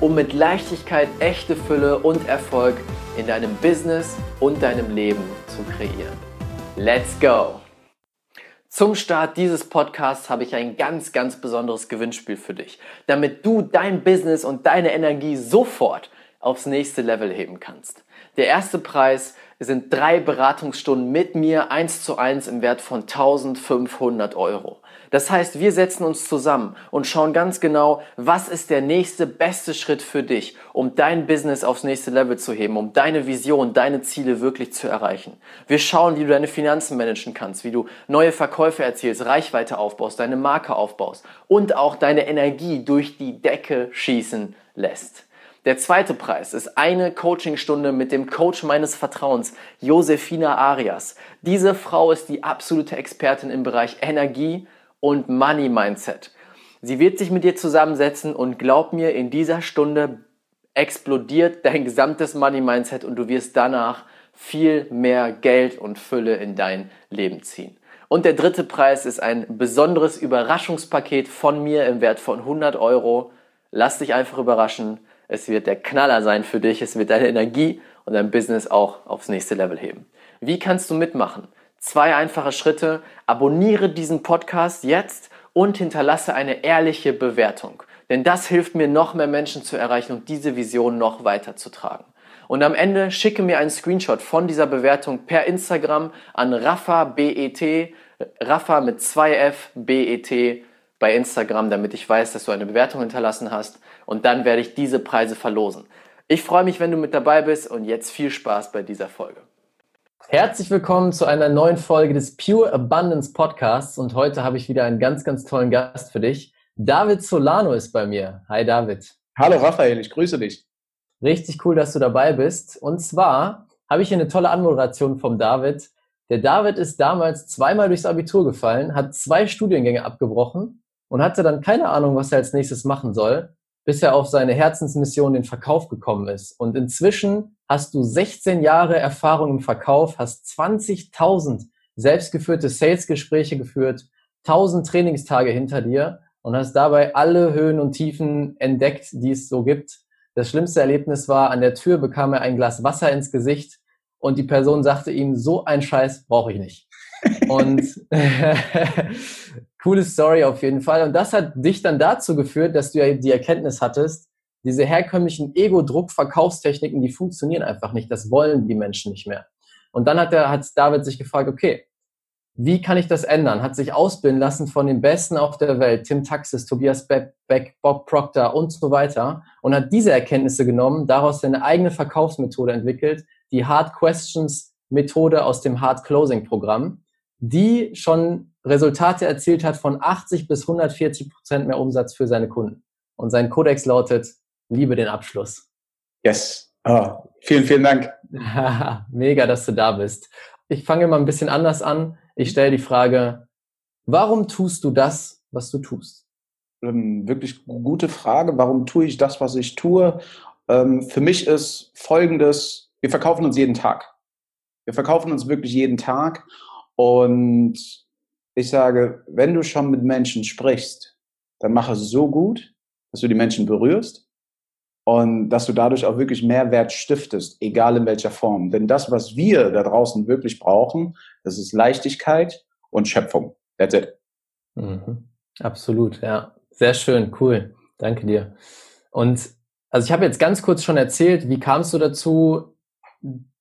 um mit Leichtigkeit echte Fülle und Erfolg in deinem Business und deinem Leben zu kreieren. Let's go! Zum Start dieses Podcasts habe ich ein ganz, ganz besonderes Gewinnspiel für dich, damit du dein Business und deine Energie sofort aufs nächste Level heben kannst. Der erste Preis sind drei Beratungsstunden mit mir eins zu eins im Wert von 1500 Euro. Das heißt, wir setzen uns zusammen und schauen ganz genau, was ist der nächste beste Schritt für dich, um dein Business aufs nächste Level zu heben, um deine Vision, deine Ziele wirklich zu erreichen. Wir schauen, wie du deine Finanzen managen kannst, wie du neue Verkäufe erzielst, Reichweite aufbaust, deine Marke aufbaust und auch deine Energie durch die Decke schießen lässt. Der zweite Preis ist eine Coachingstunde mit dem Coach meines Vertrauens, Josefina Arias. Diese Frau ist die absolute Expertin im Bereich Energie, und Money Mindset. Sie wird sich mit dir zusammensetzen und glaub mir, in dieser Stunde explodiert dein gesamtes Money Mindset und du wirst danach viel mehr Geld und Fülle in dein Leben ziehen. Und der dritte Preis ist ein besonderes Überraschungspaket von mir im Wert von 100 Euro. Lass dich einfach überraschen. Es wird der Knaller sein für dich. Es wird deine Energie und dein Business auch aufs nächste Level heben. Wie kannst du mitmachen? Zwei einfache Schritte. Abonniere diesen Podcast jetzt und hinterlasse eine ehrliche Bewertung. Denn das hilft mir, noch mehr Menschen zu erreichen und diese Vision noch weiter zu tragen. Und am Ende schicke mir einen Screenshot von dieser Bewertung per Instagram an Rafa BET, Rafa mit 2F BET bei Instagram, damit ich weiß, dass du eine Bewertung hinterlassen hast. Und dann werde ich diese Preise verlosen. Ich freue mich, wenn du mit dabei bist und jetzt viel Spaß bei dieser Folge. Herzlich willkommen zu einer neuen Folge des Pure Abundance Podcasts und heute habe ich wieder einen ganz, ganz tollen Gast für dich. David Solano ist bei mir. Hi David. Hallo Raphael, ich grüße dich. Richtig cool, dass du dabei bist. Und zwar habe ich hier eine tolle Anmoderation vom David. Der David ist damals zweimal durchs Abitur gefallen, hat zwei Studiengänge abgebrochen und hatte dann keine Ahnung, was er als nächstes machen soll, bis er auf seine Herzensmission, den Verkauf gekommen ist. Und inzwischen hast du 16 Jahre Erfahrung im Verkauf, hast 20.000 selbstgeführte Sales-Gespräche geführt, 1000 Trainingstage hinter dir und hast dabei alle Höhen und Tiefen entdeckt, die es so gibt. Das schlimmste Erlebnis war, an der Tür bekam er ein Glas Wasser ins Gesicht und die Person sagte ihm, so ein Scheiß brauche ich nicht. und coole Story auf jeden Fall. Und das hat dich dann dazu geführt, dass du ja die Erkenntnis hattest, diese herkömmlichen Ego-Druck-Verkaufstechniken, die funktionieren einfach nicht. Das wollen die Menschen nicht mehr. Und dann hat, der, hat David sich gefragt, okay, wie kann ich das ändern? Hat sich ausbilden lassen von den Besten auf der Welt, Tim Taxis, Tobias Beck, Bob Proctor und so weiter und hat diese Erkenntnisse genommen, daraus seine eigene Verkaufsmethode entwickelt, die Hard Questions Methode aus dem Hard Closing Programm, die schon Resultate erzielt hat von 80 bis 140 Prozent mehr Umsatz für seine Kunden. Und sein Kodex lautet, liebe den Abschluss. Yes. Oh, vielen, vielen Dank. Mega, dass du da bist. Ich fange mal ein bisschen anders an. Ich stelle die Frage, warum tust du das, was du tust? Ähm, wirklich gute Frage. Warum tue ich das, was ich tue? Ähm, für mich ist folgendes, wir verkaufen uns jeden Tag. Wir verkaufen uns wirklich jeden Tag. Und ich sage, wenn du schon mit Menschen sprichst, dann mach es so gut, dass du die Menschen berührst und dass du dadurch auch wirklich Mehrwert stiftest, egal in welcher Form. Denn das, was wir da draußen wirklich brauchen, das ist Leichtigkeit und Schöpfung. That's it. Mhm. Absolut, ja. Sehr schön, cool. Danke dir. Und also ich habe jetzt ganz kurz schon erzählt, wie kamst du dazu,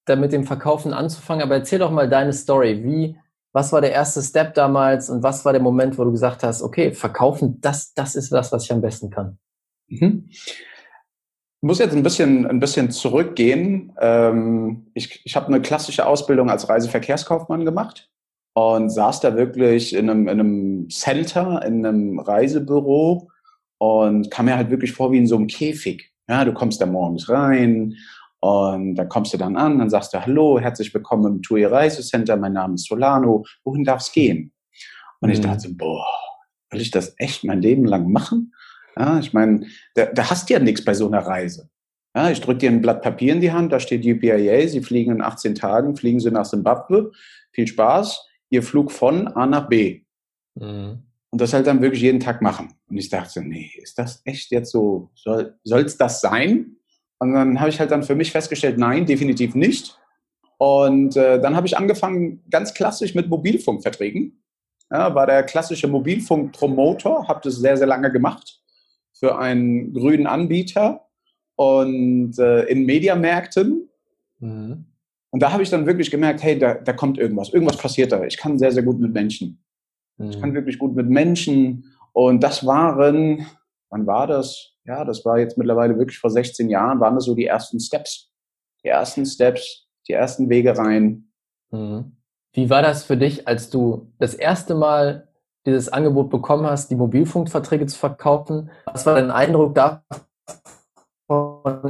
da mit dem Verkaufen anzufangen, aber erzähl doch mal deine Story. Wie, was war der erste Step damals und was war der Moment, wo du gesagt hast, okay, verkaufen, das, das ist das, was ich am besten kann? Mhm. Ich muss jetzt ein bisschen, ein bisschen zurückgehen. Ähm, ich ich habe eine klassische Ausbildung als Reiseverkehrskaufmann gemacht und saß da wirklich in einem, in einem Center, in einem Reisebüro und kam mir halt wirklich vor wie in so einem Käfig. Ja, du kommst da morgens rein Und da kommst du dann an, dann sagst du, hallo, herzlich willkommen im TUI Reisecenter, mein Name ist Solano, wohin darf es gehen? Und ich mhm. dachte, boah, will ich das echt mein Leben lang machen? Ja, ich meine, da, da hast du ja nichts bei so einer Reise. Ja, ich drücke dir ein Blatt Papier in die Hand, da steht UPIA, Sie fliegen in 18 Tagen, fliegen Sie nach Simbabwe. Viel Spaß. Ihr Flug von A nach B. Mhm. Und das halt dann wirklich jeden Tag machen. Und ich dachte, nee, ist das echt jetzt so, soll es das sein? Und dann habe ich halt dann für mich festgestellt, nein, definitiv nicht. Und äh, dann habe ich angefangen, ganz klassisch mit Mobilfunkverträgen. Ja, war der klassische Mobilfunkpromoter, habe das sehr, sehr lange gemacht für einen grünen Anbieter und äh, in Mediamärkten. Mhm. Und da habe ich dann wirklich gemerkt, hey, da, da kommt irgendwas, irgendwas passiert da. Ich kann sehr, sehr gut mit Menschen. Mhm. Ich kann wirklich gut mit Menschen. Und das waren, wann war das? Ja, das war jetzt mittlerweile wirklich vor 16 Jahren, waren das so die ersten Steps. Die ersten Steps, die ersten Wege rein. Mhm. Wie war das für dich, als du das erste Mal dieses Angebot bekommen hast, die Mobilfunkverträge zu verkaufen? Was war dein Eindruck davon,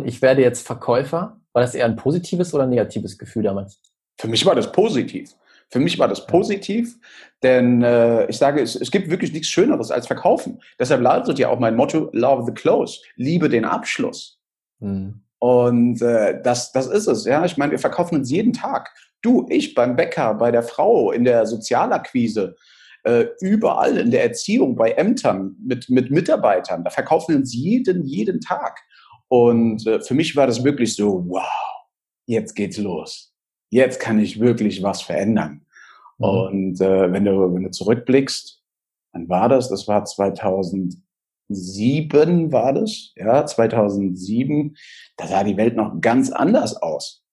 ich werde jetzt Verkäufer? War das eher ein positives oder ein negatives Gefühl damals? Für mich war das positiv. Für mich war das positiv, denn äh, ich sage, es, es gibt wirklich nichts Schöneres als Verkaufen. Deshalb lautet ja auch mein Motto, Love the Close, liebe den Abschluss. Hm. Und äh, das, das ist es. Ja, ich meine, wir verkaufen uns jeden Tag. Du, ich beim Bäcker, bei der Frau, in der Sozialakquise, äh, überall in der Erziehung, bei Ämtern, mit, mit Mitarbeitern. Da verkaufen wir uns jeden, jeden Tag. Und äh, für mich war das wirklich so, wow, jetzt geht's los. Jetzt kann ich wirklich was verändern. Mhm. Und äh, wenn, du, wenn du zurückblickst, wann war das? Das war 2007 war das, ja, 2007. Da sah die Welt noch ganz anders aus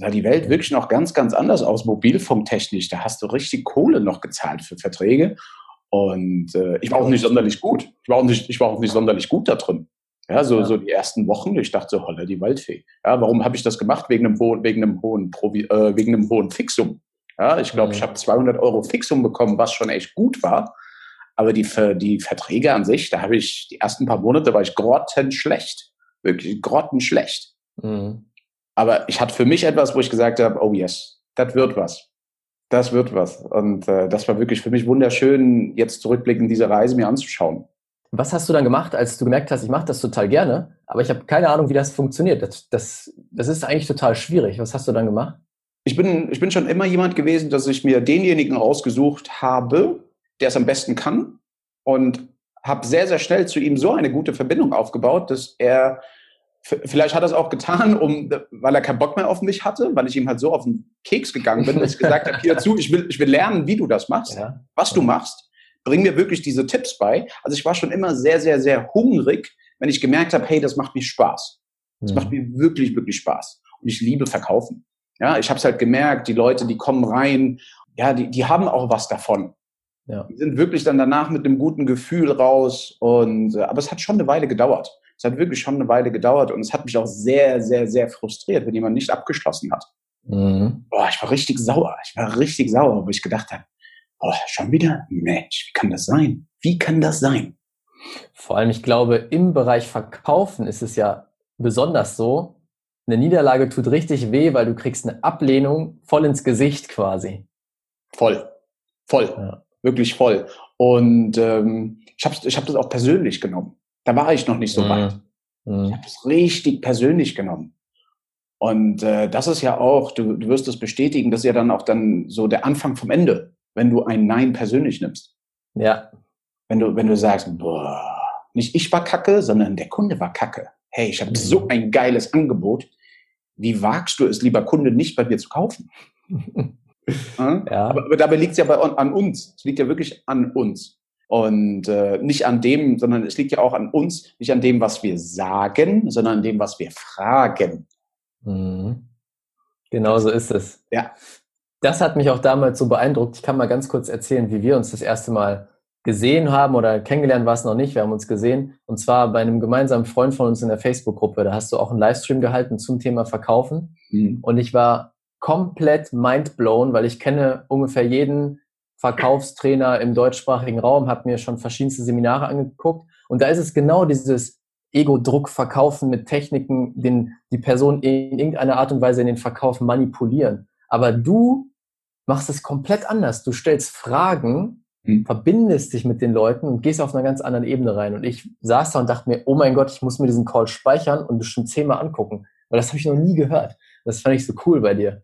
sah die Welt wirklich noch ganz, ganz anders aus, mobilfunktechnisch. Da hast du richtig Kohle noch gezahlt für Verträge. Und äh, ich war auch nicht sonderlich gut. Ich war auch nicht, ich war auch nicht sonderlich gut da drin. Ja, so, ja. so die ersten Wochen, ich dachte so, holla, die Waldfee. Ja, warum habe ich das gemacht? Wegen einem hohen, wegen einem hohen, Provi äh, wegen einem hohen Fixum. Ja, ich glaube, mhm. ich habe 200 Euro Fixum bekommen, was schon echt gut war. Aber die, die Verträge an sich, da habe ich, die ersten paar Monate war ich grottenschlecht. Wirklich grottenschlecht. Mhm. Aber ich hatte für mich etwas, wo ich gesagt habe, oh yes, das wird was. Das wird was. Und äh, das war wirklich für mich wunderschön, jetzt zurückblickend diese Reise mir anzuschauen. Was hast du dann gemacht, als du gemerkt hast, ich mache das total gerne, aber ich habe keine Ahnung, wie das funktioniert. Das, das, das ist eigentlich total schwierig. Was hast du dann gemacht? Ich bin, ich bin schon immer jemand gewesen, dass ich mir denjenigen ausgesucht habe, der es am besten kann und habe sehr, sehr schnell zu ihm so eine gute Verbindung aufgebaut, dass er Vielleicht hat er es auch getan, um, weil er keinen Bock mehr auf mich hatte, weil ich ihm halt so auf den Keks gegangen bin, dass ich gesagt habe, hier zu, ich will, ich will lernen, wie du das machst, ja. was du machst. Bring mir wirklich diese Tipps bei. Also ich war schon immer sehr, sehr, sehr hungrig, wenn ich gemerkt habe, hey, das macht mir Spaß. Das mhm. macht mir wirklich, wirklich Spaß. Und ich liebe Verkaufen. Ja, ich habe es halt gemerkt, die Leute, die kommen rein, ja, die, die haben auch was davon. Ja. Die sind wirklich dann danach mit einem guten Gefühl raus. Und, äh, aber es hat schon eine Weile gedauert. Es hat wirklich schon eine Weile gedauert und es hat mich auch sehr, sehr, sehr frustriert, wenn jemand nicht abgeschlossen hat. Mhm. Boah, ich war richtig sauer. Ich war richtig sauer, wo ich gedacht habe, boah, schon wieder? Mensch, wie kann das sein? Wie kann das sein? Vor allem, ich glaube, im Bereich Verkaufen ist es ja besonders so, eine Niederlage tut richtig weh, weil du kriegst eine Ablehnung voll ins Gesicht quasi. Voll. Voll. Ja. Wirklich voll. Und ähm, ich habe ich hab das auch persönlich genommen. Da war ich noch nicht so weit. Mhm. Ich habe es richtig persönlich genommen. Und äh, das ist ja auch, du, du wirst es bestätigen, das ist ja dann auch dann so der Anfang vom Ende, wenn du ein Nein persönlich nimmst. Ja. Wenn du, wenn du sagst, boah, nicht ich war kacke, sondern der Kunde war kacke. Hey, ich habe mhm. so ein geiles Angebot. Wie wagst du es, lieber Kunde, nicht bei dir zu kaufen? ja. aber, aber dabei liegt es ja bei, an uns. Es liegt ja wirklich an uns. Und äh, nicht an dem, sondern es liegt ja auch an uns, nicht an dem, was wir sagen, sondern an dem, was wir fragen. Mhm. Genau so ist es. Ja. Das hat mich auch damals so beeindruckt. Ich kann mal ganz kurz erzählen, wie wir uns das erste Mal gesehen haben oder kennengelernt war es noch nicht. Wir haben uns gesehen und zwar bei einem gemeinsamen Freund von uns in der Facebook-Gruppe. Da hast du auch einen Livestream gehalten zum Thema Verkaufen. Mhm. Und ich war komplett mindblown, weil ich kenne ungefähr jeden Verkaufstrainer im deutschsprachigen Raum, habe mir schon verschiedenste Seminare angeguckt. Und da ist es genau dieses Ego-Druck verkaufen mit Techniken, den, die Person in irgendeiner Art und Weise in den Verkauf manipulieren. Aber du machst es komplett anders. Du stellst Fragen, hm. verbindest dich mit den Leuten und gehst auf einer ganz anderen Ebene rein. Und ich saß da und dachte mir, oh mein Gott, ich muss mir diesen Call speichern und bestimmt zehnmal angucken. Weil das habe ich noch nie gehört. Das fand ich so cool bei dir.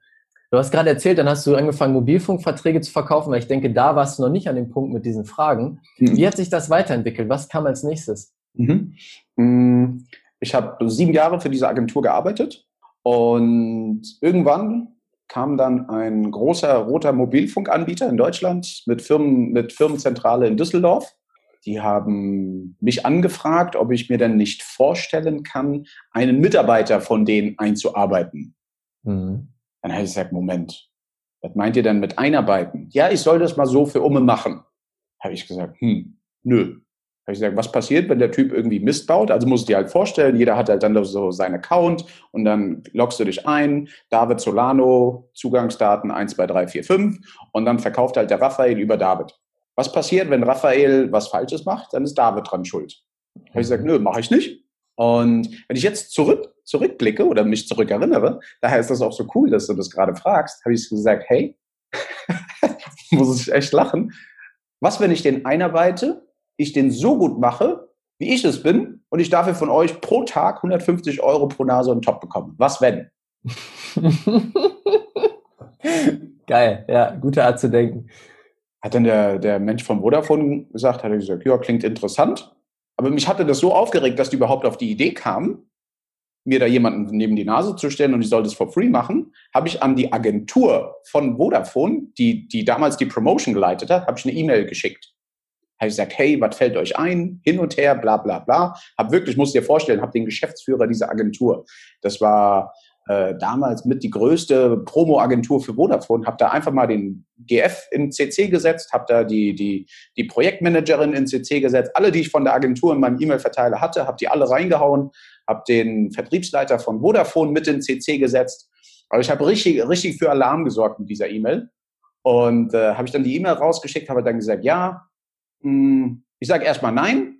Du hast gerade erzählt, dann hast du angefangen, Mobilfunkverträge zu verkaufen, weil ich denke, da warst du noch nicht an dem Punkt mit diesen Fragen. Mhm. Wie hat sich das weiterentwickelt? Was kam als nächstes? Mhm. Mm, ich habe sieben Jahre für diese Agentur gearbeitet und irgendwann kam dann ein großer roter Mobilfunkanbieter in Deutschland mit, Firmen, mit Firmenzentrale in Düsseldorf. Die haben mich angefragt, ob ich mir denn nicht vorstellen kann, einen Mitarbeiter von denen einzuarbeiten. Mhm. Dann habe ich gesagt, Moment, was meint ihr denn mit einarbeiten? Ja, ich soll das mal so für Umme machen. Habe ich gesagt, hm, nö. Habe ich gesagt, was passiert, wenn der Typ irgendwie Mist baut? Also musst du dir halt vorstellen, jeder hat halt dann so seinen Account und dann loggst du dich ein, David Solano, Zugangsdaten 1, 2, 3, 4, 5 und dann verkauft halt der Raphael über David. Was passiert, wenn Raphael was Falsches macht? Dann ist David dran schuld. Habe ich gesagt, nö, mache ich nicht. Und wenn ich jetzt zurück, zurückblicke oder mich zurückerinnere, daher ist das auch so cool, dass du das gerade fragst, habe ich gesagt, hey, muss ich echt lachen. Was, wenn ich den einarbeite ich den so gut mache, wie ich es bin, und ich dafür von euch pro Tag 150 Euro pro Nase und Top bekomme. Was wenn? Geil, ja, gute Art zu denken. Hat dann der, der Mensch vom Vodafone gesagt, hat er gesagt, ja, klingt interessant. Aber mich hatte das so aufgeregt, dass die überhaupt auf die Idee kamen, mir da jemanden neben die Nase zu stellen und ich soll das for free machen, habe ich an die Agentur von Vodafone, die, die damals die Promotion geleitet hat, habe ich eine E-Mail geschickt habe ich gesagt, hey, was fällt euch ein? Hin und her, bla bla bla. Hab wirklich, muss dir vorstellen, habe den Geschäftsführer dieser Agentur. Das war äh, damals mit die größte Promo-Agentur für Vodafone. Habe da einfach mal den GF in CC gesetzt, habe da die, die, die Projektmanagerin in CC gesetzt. Alle, die ich von der Agentur in meinem E-Mail-Verteiler hatte, habe die alle reingehauen. Habe den Vertriebsleiter von Vodafone mit in CC gesetzt. Aber ich habe richtig, richtig für Alarm gesorgt mit dieser E-Mail. Und äh, habe ich dann die E-Mail rausgeschickt, habe dann gesagt, ja, hm, ich sage erstmal nein.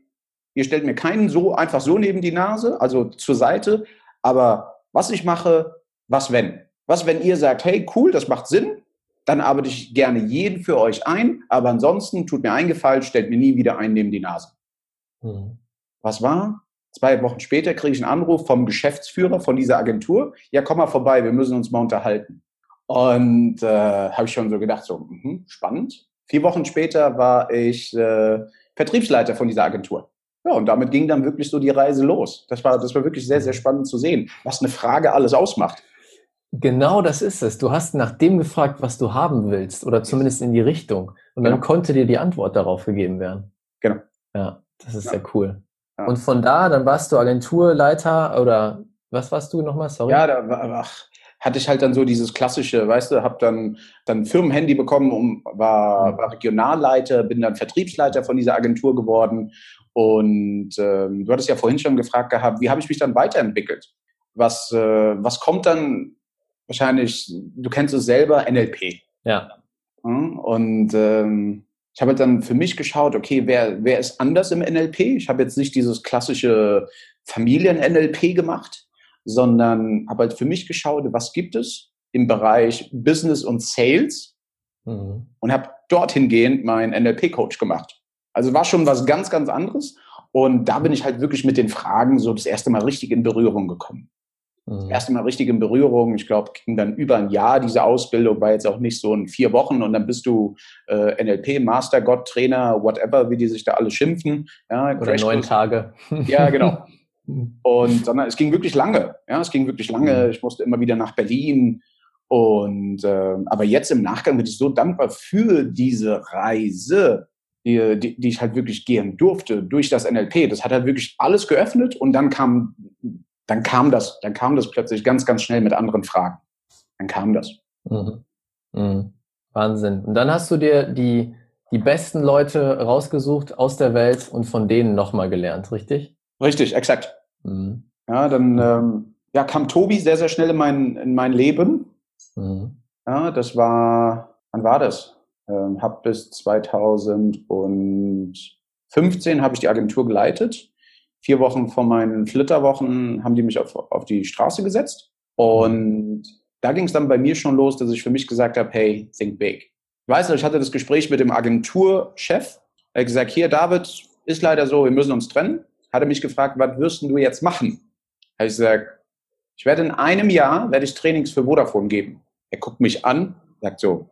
Ihr stellt mir keinen so einfach so neben die Nase, also zur Seite. Aber was ich mache, was wenn? Was, wenn ihr sagt, hey, cool, das macht Sinn, dann arbeite ich gerne jeden für euch ein, aber ansonsten tut mir eingefallen, stellt mir nie wieder einen neben die Nase. Mhm. Was war? Zwei Wochen später kriege ich einen Anruf vom Geschäftsführer von dieser Agentur. Ja, komm mal vorbei, wir müssen uns mal unterhalten. Und äh, habe ich schon so gedacht, so mh, spannend. Vier Wochen später war ich äh, Vertriebsleiter von dieser Agentur. Ja, und damit ging dann wirklich so die Reise los. Das war, das war wirklich sehr, sehr spannend zu sehen, was eine Frage alles ausmacht. Genau das ist es. Du hast nach dem gefragt, was du haben willst, oder zumindest in die Richtung. Und dann genau. konnte dir die Antwort darauf gegeben werden. Genau. Ja, das ist ja. sehr cool. Ja. Und von da, dann warst du Agenturleiter oder was warst du nochmal? Sorry. Ja, da war, ach, hatte ich halt dann so dieses klassische, weißt du, habe dann dann Firmenhandy bekommen, um, war, mhm. war Regionalleiter, bin dann Vertriebsleiter von dieser Agentur geworden. Und ähm, du hattest ja vorhin schon gefragt gehabt, wie habe ich mich dann weiterentwickelt? Was, äh, was kommt dann wahrscheinlich, du kennst es selber, NLP. Ja. Und ähm, ich habe halt dann für mich geschaut, okay, wer, wer ist anders im NLP? Ich habe jetzt nicht dieses klassische Familien-NLP gemacht, sondern habe halt für mich geschaut, was gibt es im Bereich Business und Sales mhm. und habe dorthin gehend meinen NLP-Coach gemacht. Also war schon was ganz, ganz anderes. Und da bin ich halt wirklich mit den Fragen so das erste Mal richtig in Berührung gekommen. Das mhm. erste Mal richtig in Berührung. Ich glaube, ging dann über ein Jahr diese Ausbildung, war jetzt auch nicht so in vier Wochen und dann bist du äh, NLP, Master, Gott, Trainer, whatever, wie die sich da alle schimpfen. Ja, Oder neun Tage. Ja, genau. Und sondern es ging wirklich lange. Ja, es ging wirklich lange. Mhm. Ich musste immer wieder nach Berlin. Und äh, aber jetzt im Nachgang bin ich so dankbar für diese Reise, die, die, die ich halt wirklich gehen durfte durch das NLP. Das hat halt wirklich alles geöffnet und dann kam, dann kam das, dann kam das plötzlich ganz, ganz schnell mit anderen Fragen. Dann kam das. Mhm. Mhm. Wahnsinn. Und dann hast du dir die, die besten Leute rausgesucht aus der Welt und von denen nochmal gelernt, richtig? Richtig, exakt. Mhm. Ja, dann ähm, ja, kam Tobi sehr, sehr schnell in mein, in mein Leben. Mhm. Ja, das war, wann war das? Ähm, hab bis 2015 habe ich die Agentur geleitet. vier Wochen vor meinen Flitterwochen haben die mich auf, auf die Straße gesetzt. Und da ging es dann bei mir schon los, dass ich für mich gesagt habe, hey, think big. Ich weiß ich hatte das Gespräch mit dem Agenturchef. Er hat gesagt, hier, David, ist leider so, wir müssen uns trennen. Hat er mich gefragt, was wirst du jetzt machen? Habe ich gesagt, ich werde in einem Jahr, werde ich Trainings für Vodafone geben. Er guckt mich an, sagt so,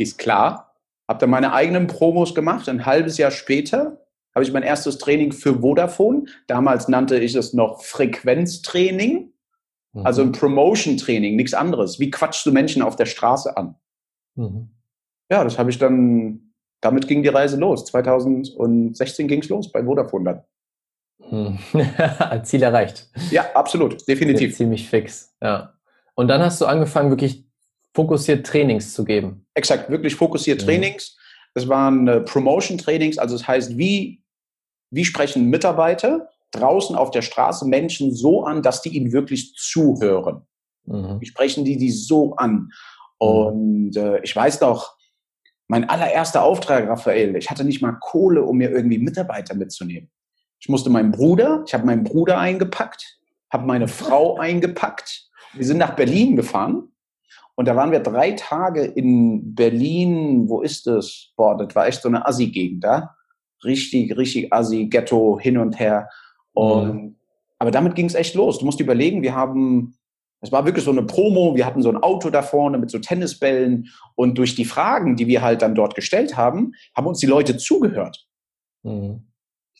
ist klar. Habe dann meine eigenen Promos gemacht. Ein halbes Jahr später habe ich mein erstes Training für Vodafone. Damals nannte ich es noch Frequenztraining. Mhm. Also ein Promotion-Training, nichts anderes. Wie quatschst du Menschen auf der Straße an? Mhm. Ja, das habe ich dann, damit ging die Reise los. 2016 ging es los bei Vodafone dann. Hm. Ziel erreicht. Ja, absolut, definitiv. Ziemlich fix, ja. Und dann hast du angefangen, wirklich fokussiert Trainings zu geben. Exakt, wirklich fokussiert. Trainings. Das waren äh, Promotion-Trainings, also das heißt, wie, wie sprechen Mitarbeiter draußen auf der Straße Menschen so an, dass die ihnen wirklich zuhören. Mhm. Wie sprechen die die so an? Mhm. Und äh, ich weiß noch, mein allererster Auftrag, Raphael, ich hatte nicht mal Kohle, um mir irgendwie Mitarbeiter mitzunehmen. Ich musste meinen Bruder, ich habe meinen Bruder eingepackt, habe meine Frau eingepackt. Wir sind nach Berlin gefahren und da waren wir drei Tage in Berlin. Wo ist das? Boah, das war echt so eine Assi-Gegend da. Richtig, richtig Assi, Ghetto, hin und her. Und, mhm. Aber damit ging es echt los. Du musst überlegen, wir haben, es war wirklich so eine Promo, wir hatten so ein Auto da vorne mit so Tennisbällen und durch die Fragen, die wir halt dann dort gestellt haben, haben uns die Leute zugehört. Mhm.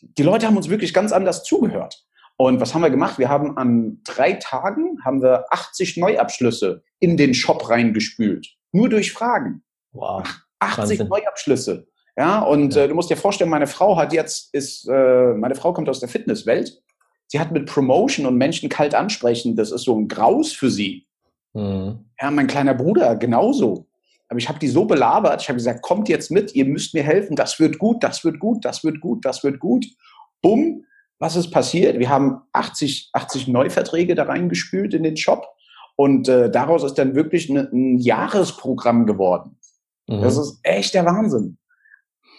Die Leute haben uns wirklich ganz anders zugehört. Und was haben wir gemacht? Wir haben an drei Tagen haben wir 80 Neuabschlüsse in den Shop reingespült. Nur durch Fragen. Wow. 80 Wahnsinn. Neuabschlüsse. Ja, und ja. Äh, du musst dir vorstellen, meine Frau hat jetzt, ist, äh, meine Frau kommt aus der Fitnesswelt. Sie hat mit Promotion und Menschen kalt ansprechen, das ist so ein Graus für sie. Mhm. Ja, mein kleiner Bruder genauso. Aber ich habe die so belabert, ich habe gesagt, kommt jetzt mit, ihr müsst mir helfen, das wird gut, das wird gut, das wird gut, das wird gut. Bumm, was ist passiert? Wir haben 80, 80 Neuverträge da reingespült in den Shop und äh, daraus ist dann wirklich eine, ein Jahresprogramm geworden. Mhm. Das ist echt der Wahnsinn.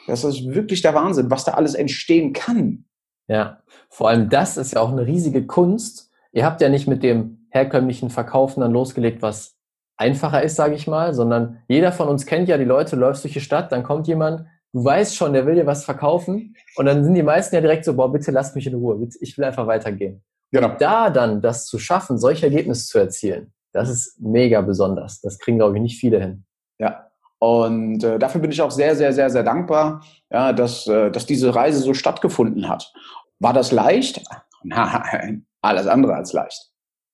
Das ist wirklich der Wahnsinn, was da alles entstehen kann. Ja, vor allem das ist ja auch eine riesige Kunst. Ihr habt ja nicht mit dem herkömmlichen Verkaufen dann losgelegt, was einfacher ist, sage ich mal, sondern jeder von uns kennt ja die Leute, läufst durch die Stadt, dann kommt jemand, du weißt schon, der will dir was verkaufen und dann sind die meisten ja direkt so, boah, bitte lass mich in Ruhe, ich will einfach weitergehen. Genau. Da dann das zu schaffen, solche Ergebnisse zu erzielen, das ist mega besonders. Das kriegen, glaube ich, nicht viele hin. Ja. Und äh, dafür bin ich auch sehr, sehr, sehr, sehr dankbar, ja, dass, äh, dass diese Reise so stattgefunden hat. War das leicht? Nein, alles andere als leicht.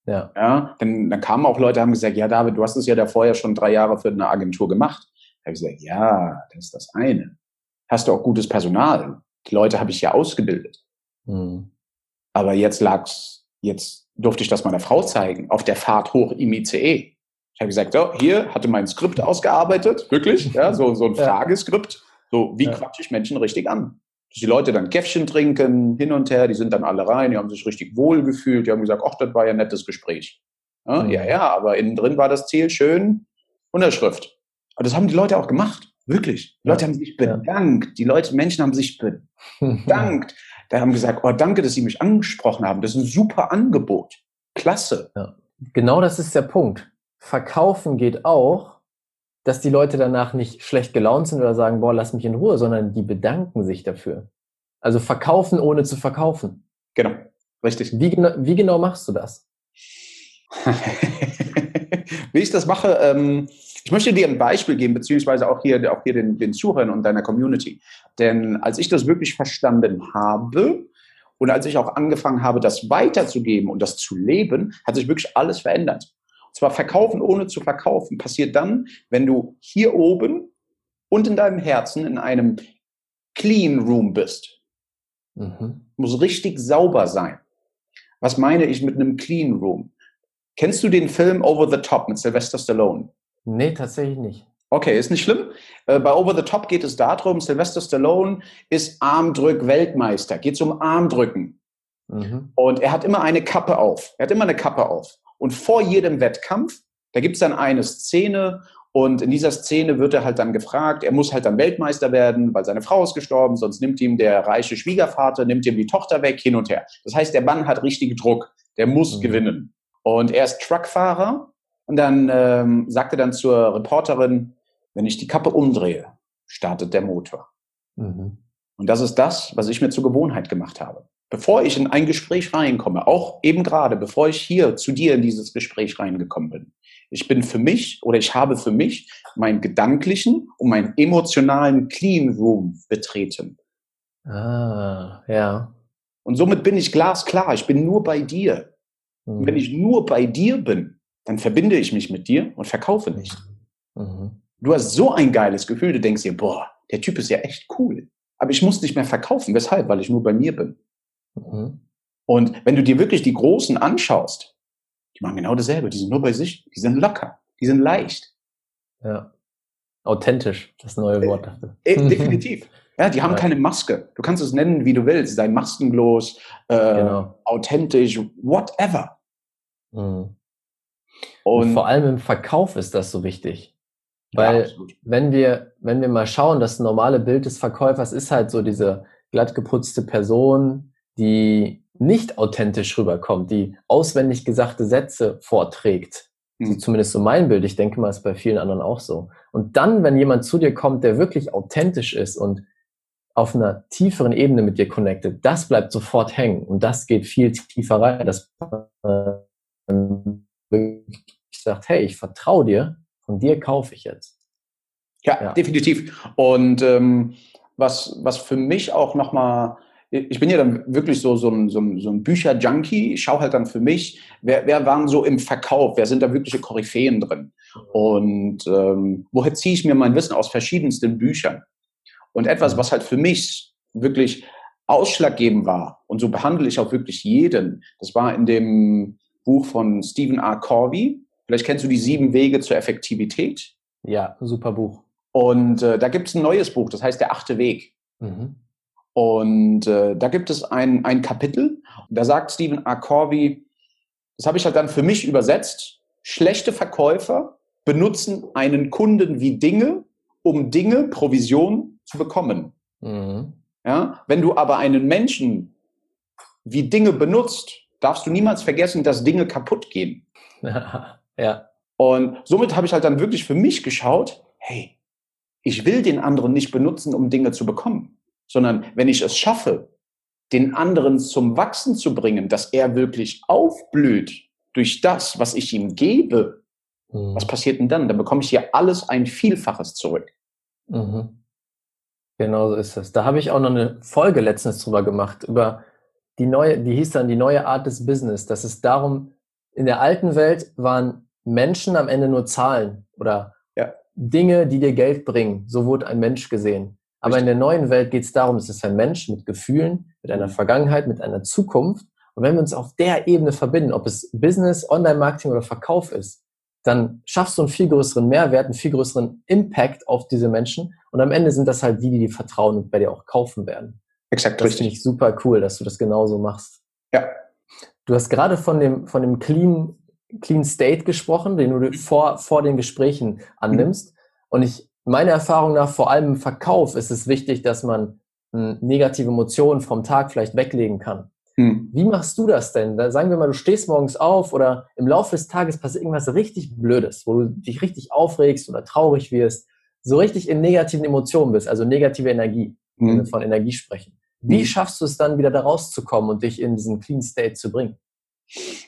Ja. ja denn dann kamen auch Leute, haben gesagt, ja, David, du hast es ja da vorher schon drei Jahre für eine Agentur gemacht. Da habe ich gesagt, ja, das ist das eine hast du auch gutes Personal. Die Leute habe ich ja ausgebildet. Mhm. Aber jetzt lag's, jetzt durfte ich das meiner Frau zeigen, auf der Fahrt hoch im ICE. Ich habe gesagt, so, hier hatte mein Skript ausgearbeitet, wirklich, ja, so, so ein Frageskript. So, wie ja. quatsche ich Menschen richtig an? Dass die Leute dann Käffchen trinken, hin und her, die sind dann alle rein, die haben sich richtig wohl gefühlt, die haben gesagt, ach, das war ja ein nettes Gespräch. Ja, mhm. ja, ja, aber innen drin war das Ziel schön, Unterschrift. Aber das haben die Leute auch gemacht. Wirklich. Die Leute haben sich bedankt. Die Leute, Menschen haben sich bedankt. Da haben gesagt, oh, danke, dass Sie mich angesprochen haben. Das ist ein super Angebot. Klasse. Ja. Genau das ist der Punkt. Verkaufen geht auch, dass die Leute danach nicht schlecht gelaunt sind oder sagen, boah, lass mich in Ruhe, sondern die bedanken sich dafür. Also verkaufen, ohne zu verkaufen. Genau, richtig. Wie, genau, wie genau machst du das? wie ich das mache, ähm, ich möchte dir ein Beispiel geben, beziehungsweise auch hier, auch hier den, den Zuhörern und deiner Community. Denn als ich das wirklich verstanden habe und als ich auch angefangen habe, das weiterzugeben und das zu leben, hat sich wirklich alles verändert. Und zwar verkaufen ohne zu verkaufen passiert dann, wenn du hier oben und in deinem Herzen in einem Clean Room bist. Mhm. Muss richtig sauber sein. Was meine ich mit einem Clean Room? Kennst du den Film Over the Top mit Sylvester Stallone? Nee, tatsächlich nicht. Okay, ist nicht schlimm. Äh, bei Over the Top geht es darum, Sylvester Stallone ist Armdrück-Weltmeister, geht um Armdrücken. Mhm. Und er hat immer eine Kappe auf. Er hat immer eine Kappe auf. Und vor jedem Wettkampf, da gibt es dann eine Szene Und in dieser Szene wird er halt dann gefragt, er muss halt dann Weltmeister werden, weil seine Frau ist gestorben, sonst nimmt ihm der reiche Schwiegervater, nimmt ihm die Tochter weg, hin und her. Das heißt, der Mann hat richtig Druck, der muss mhm. gewinnen. Und er ist Truckfahrer und dann ähm, sagt er dann zur Reporterin, wenn ich die Kappe umdrehe, startet der Motor. Mhm. Und das ist das, was ich mir zur Gewohnheit gemacht habe. Bevor ich in ein Gespräch reinkomme, auch eben gerade, bevor ich hier zu dir in dieses Gespräch reingekommen bin, ich bin für mich oder ich habe für mich meinen gedanklichen und meinen emotionalen Clean Room betreten. Ah, ja. Und somit bin ich glasklar. Ich bin nur bei dir. Mhm. wenn ich nur bei dir bin, dann verbinde ich mich mit dir und verkaufe nicht. Mhm. Du hast so ein geiles Gefühl, du denkst dir, boah, der Typ ist ja echt cool. Aber ich muss nicht mehr verkaufen. Weshalb? Weil ich nur bei mir bin. Mhm. Und wenn du dir wirklich die Großen anschaust, die machen genau dasselbe. Die sind nur bei sich. Die sind locker. Die sind leicht. Ja. Authentisch, das neue Wort dafür. Äh, äh, definitiv. Ja, die haben ja. keine Maske. Du kannst es nennen, wie du willst. Sei maskenlos, äh, genau. authentisch, whatever. Mhm. Und, Und, vor allem im Verkauf ist das so wichtig. Weil ja, wenn wir, wenn wir mal schauen, das normale Bild des Verkäufers ist halt so diese glatt geputzte Person, die nicht authentisch rüberkommt, die auswendig gesagte Sätze vorträgt. Mhm. Zumindest so mein Bild. Ich denke mal, ist bei vielen anderen auch so. Und dann, wenn jemand zu dir kommt, der wirklich authentisch ist und auf einer tieferen Ebene mit dir connected, das bleibt sofort hängen und das geht viel tiefer rein. Das ich sagt, hey, ich vertraue dir, von dir kaufe ich jetzt. Ja, ja. definitiv. Und ähm, was, was für mich auch nochmal, ich bin ja dann wirklich so, so ein, so ein, so ein Bücher-Junkie. Ich schaue halt dann für mich, wer, wer waren so im Verkauf, wer sind da wirkliche Koryphäen drin? Und ähm, woher ziehe ich mir mein Wissen aus verschiedensten Büchern? Und etwas, was halt für mich wirklich ausschlaggebend war, und so behandle ich auch wirklich jeden, das war in dem Buch von Stephen R. Corby. Vielleicht kennst du die sieben Wege zur Effektivität. Ja, super Buch. Und äh, da gibt es ein neues Buch, das heißt Der achte Weg. Mhm. Und äh, da gibt es ein, ein Kapitel, da sagt Stephen R. Corby, das habe ich halt dann für mich übersetzt, schlechte Verkäufer benutzen einen Kunden wie Dinge, um Dinge, Provision zu bekommen. Mhm. Ja? Wenn du aber einen Menschen wie Dinge benutzt, darfst du niemals vergessen, dass Dinge kaputt gehen. ja. Und somit habe ich halt dann wirklich für mich geschaut, hey, ich will den anderen nicht benutzen, um Dinge zu bekommen, sondern wenn ich es schaffe, den anderen zum Wachsen zu bringen, dass er wirklich aufblüht durch das, was ich ihm gebe, mhm. was passiert denn dann? Dann bekomme ich hier alles ein Vielfaches zurück. Mhm. Genau so ist es. Da habe ich auch noch eine Folge letztens drüber gemacht, über die neue, die hieß dann die neue Art des Business. Das ist darum, in der alten Welt waren Menschen am Ende nur Zahlen oder ja. Dinge, die dir Geld bringen. So wurde ein Mensch gesehen. Aber Richtig. in der neuen Welt geht es darum, es ist ein Mensch mit Gefühlen, mit einer mhm. Vergangenheit, mit einer Zukunft. Und wenn wir uns auf der Ebene verbinden, ob es Business, Online-Marketing oder Verkauf ist, dann schaffst du einen viel größeren Mehrwert, einen viel größeren Impact auf diese Menschen. Und am Ende sind das halt die, die dir vertrauen und bei dir auch kaufen werden. Exakt, das richtig. finde ich super cool, dass du das genauso machst. Ja. Du hast gerade von dem, von dem Clean, Clean State gesprochen, den du vor, vor den Gesprächen annimmst. Mhm. Und ich, meiner Erfahrung nach, vor allem im Verkauf ist es wichtig, dass man hm, negative Emotionen vom Tag vielleicht weglegen kann. Mhm. Wie machst du das denn? Da sagen wir mal, du stehst morgens auf oder im Laufe des Tages passiert irgendwas richtig Blödes, wo du dich richtig aufregst oder traurig wirst, so richtig in negativen Emotionen bist, also negative Energie wenn wir mhm. von Energie sprechen. Wie mhm. schaffst du es dann wieder da rauszukommen und dich in diesen Clean State zu bringen?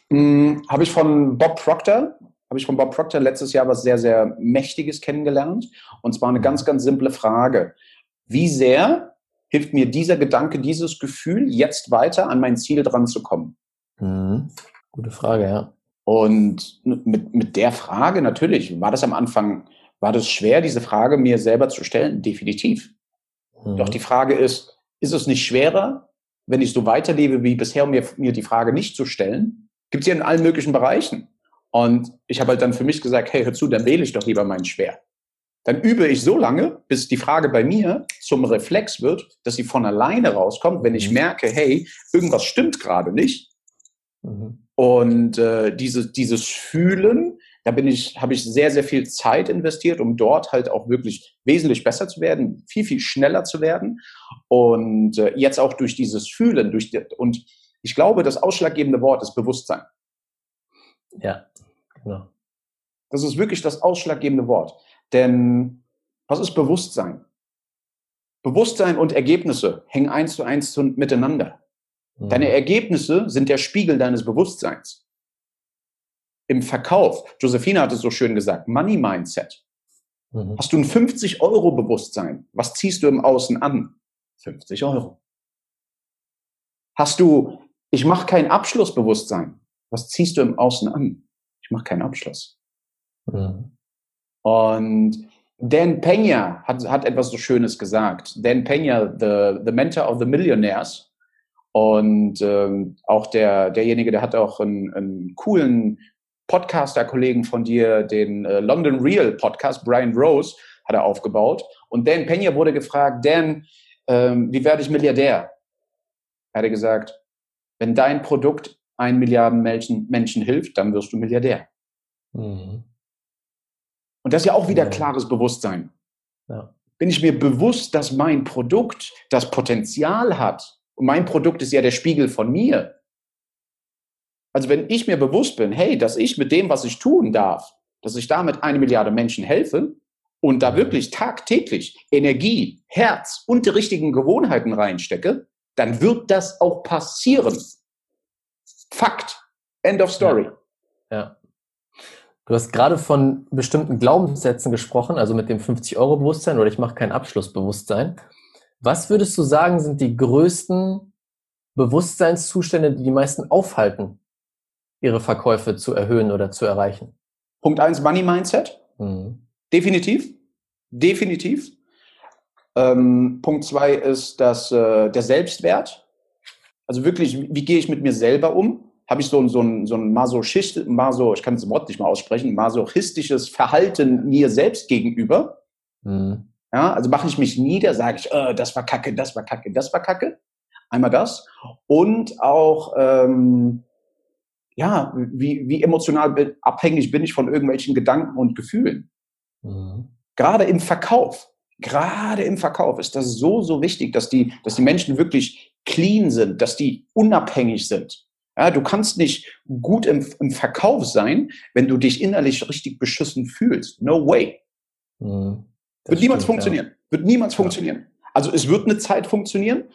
Mhm, habe ich von Bob Proctor, habe ich von Bob Proctor letztes Jahr was sehr, sehr Mächtiges kennengelernt. Und zwar eine ganz, ganz simple Frage. Wie sehr hilft mir dieser Gedanke, dieses Gefühl, jetzt weiter an mein Ziel dran zu kommen? Mhm. Gute Frage, ja. Und mit, mit der Frage natürlich, war das am Anfang, war das schwer, diese Frage mir selber zu stellen? Definitiv. Mhm. Doch die Frage ist, ist es nicht schwerer, wenn ich so weiterlebe wie bisher, um mir, mir die Frage nicht zu stellen? Gibt es ja in allen möglichen Bereichen. Und ich habe halt dann für mich gesagt, hey, hör zu, dann wähle ich doch lieber meinen Schwer. Dann übe ich so lange, bis die Frage bei mir zum Reflex wird, dass sie von alleine rauskommt, wenn ich mhm. merke, hey, irgendwas stimmt gerade nicht. Mhm. Und äh, dieses, dieses Fühlen, Da bin ich, habe ich sehr, sehr viel Zeit investiert, um dort halt auch wirklich wesentlich besser zu werden, viel, viel schneller zu werden. Und äh, jetzt auch durch dieses Fühlen, durch die, und ich glaube, das ausschlaggebende Wort ist Bewusstsein. Ja, genau. Das ist wirklich das ausschlaggebende Wort. Denn was ist Bewusstsein? Bewusstsein und Ergebnisse hängen eins zu eins miteinander. Mhm. Deine Ergebnisse sind der Spiegel deines Bewusstseins. Im Verkauf, Josephine hat es so schön gesagt, Money Mindset. Mhm. Hast du ein 50 Euro Bewusstsein? Was ziehst du im Außen an? 50 Euro. Hast du, ich mache kein Abschlussbewusstsein? Was ziehst du im Außen an? Ich mache keinen Abschluss. Mhm. Und Dan Pena hat, hat etwas so Schönes gesagt. Dan Pena, the, the mentor of the millionaires. Und ähm, auch der, derjenige, der hat auch einen, einen coolen Podcaster-Kollegen von dir, den äh, London Real Podcast, Brian Rose, hat er aufgebaut. Und Dan Pena wurde gefragt, Dan, ähm, wie werde ich Milliardär? Er hat gesagt, wenn dein Produkt ein Milliarden Menschen, Menschen hilft, dann wirst du Milliardär. Mhm. Und das ist ja auch wieder ja. klares Bewusstsein. Ja. Bin ich mir bewusst, dass mein Produkt das Potenzial hat, und mein Produkt ist ja der Spiegel von mir. Also wenn ich mir bewusst bin, hey, dass ich mit dem, was ich tun darf, dass ich damit eine Milliarde Menschen helfe und da wirklich tagtäglich Energie, Herz und die richtigen Gewohnheiten reinstecke, dann wird das auch passieren. Fakt. End of story. Ja. ja. Du hast gerade von bestimmten Glaubenssätzen gesprochen, also mit dem 50-Euro-Bewusstsein oder ich mache kein Abschlussbewusstsein. Was würdest du sagen, sind die größten Bewusstseinszustände, die die meisten aufhalten, ihre Verkäufe zu erhöhen oder zu erreichen? Punkt eins Money Mindset. Mhm. Definitiv. Definitiv. Ähm, Punkt zwei ist das, äh, der Selbstwert. Also wirklich, wie, wie gehe ich mit mir selber um? habe ich so, ein so ein, so ein Masochist, Maso, ich kann das Wort nicht mal aussprechen, masochistisches Verhalten mir selbst gegenüber. Mhm. Ja, also mache ich mich nieder, sage ich, äh, das war Kacke, das war Kacke, das war Kacke. Einmal das. Und auch, ähm, ja, wie, wie emotional abhängig bin ich von irgendwelchen Gedanken und Gefühlen. Mhm. Gerade im Verkauf, gerade im Verkauf ist das so, so wichtig, dass die, dass die Menschen wirklich clean sind, dass die unabhängig sind. Ja, du kannst nicht gut im, im, Verkauf sein, wenn du dich innerlich richtig beschissen fühlst. No way. Mhm, wird niemals funktionieren. Ja. Wird niemals ja. funktionieren. Also es wird eine Zeit funktionieren,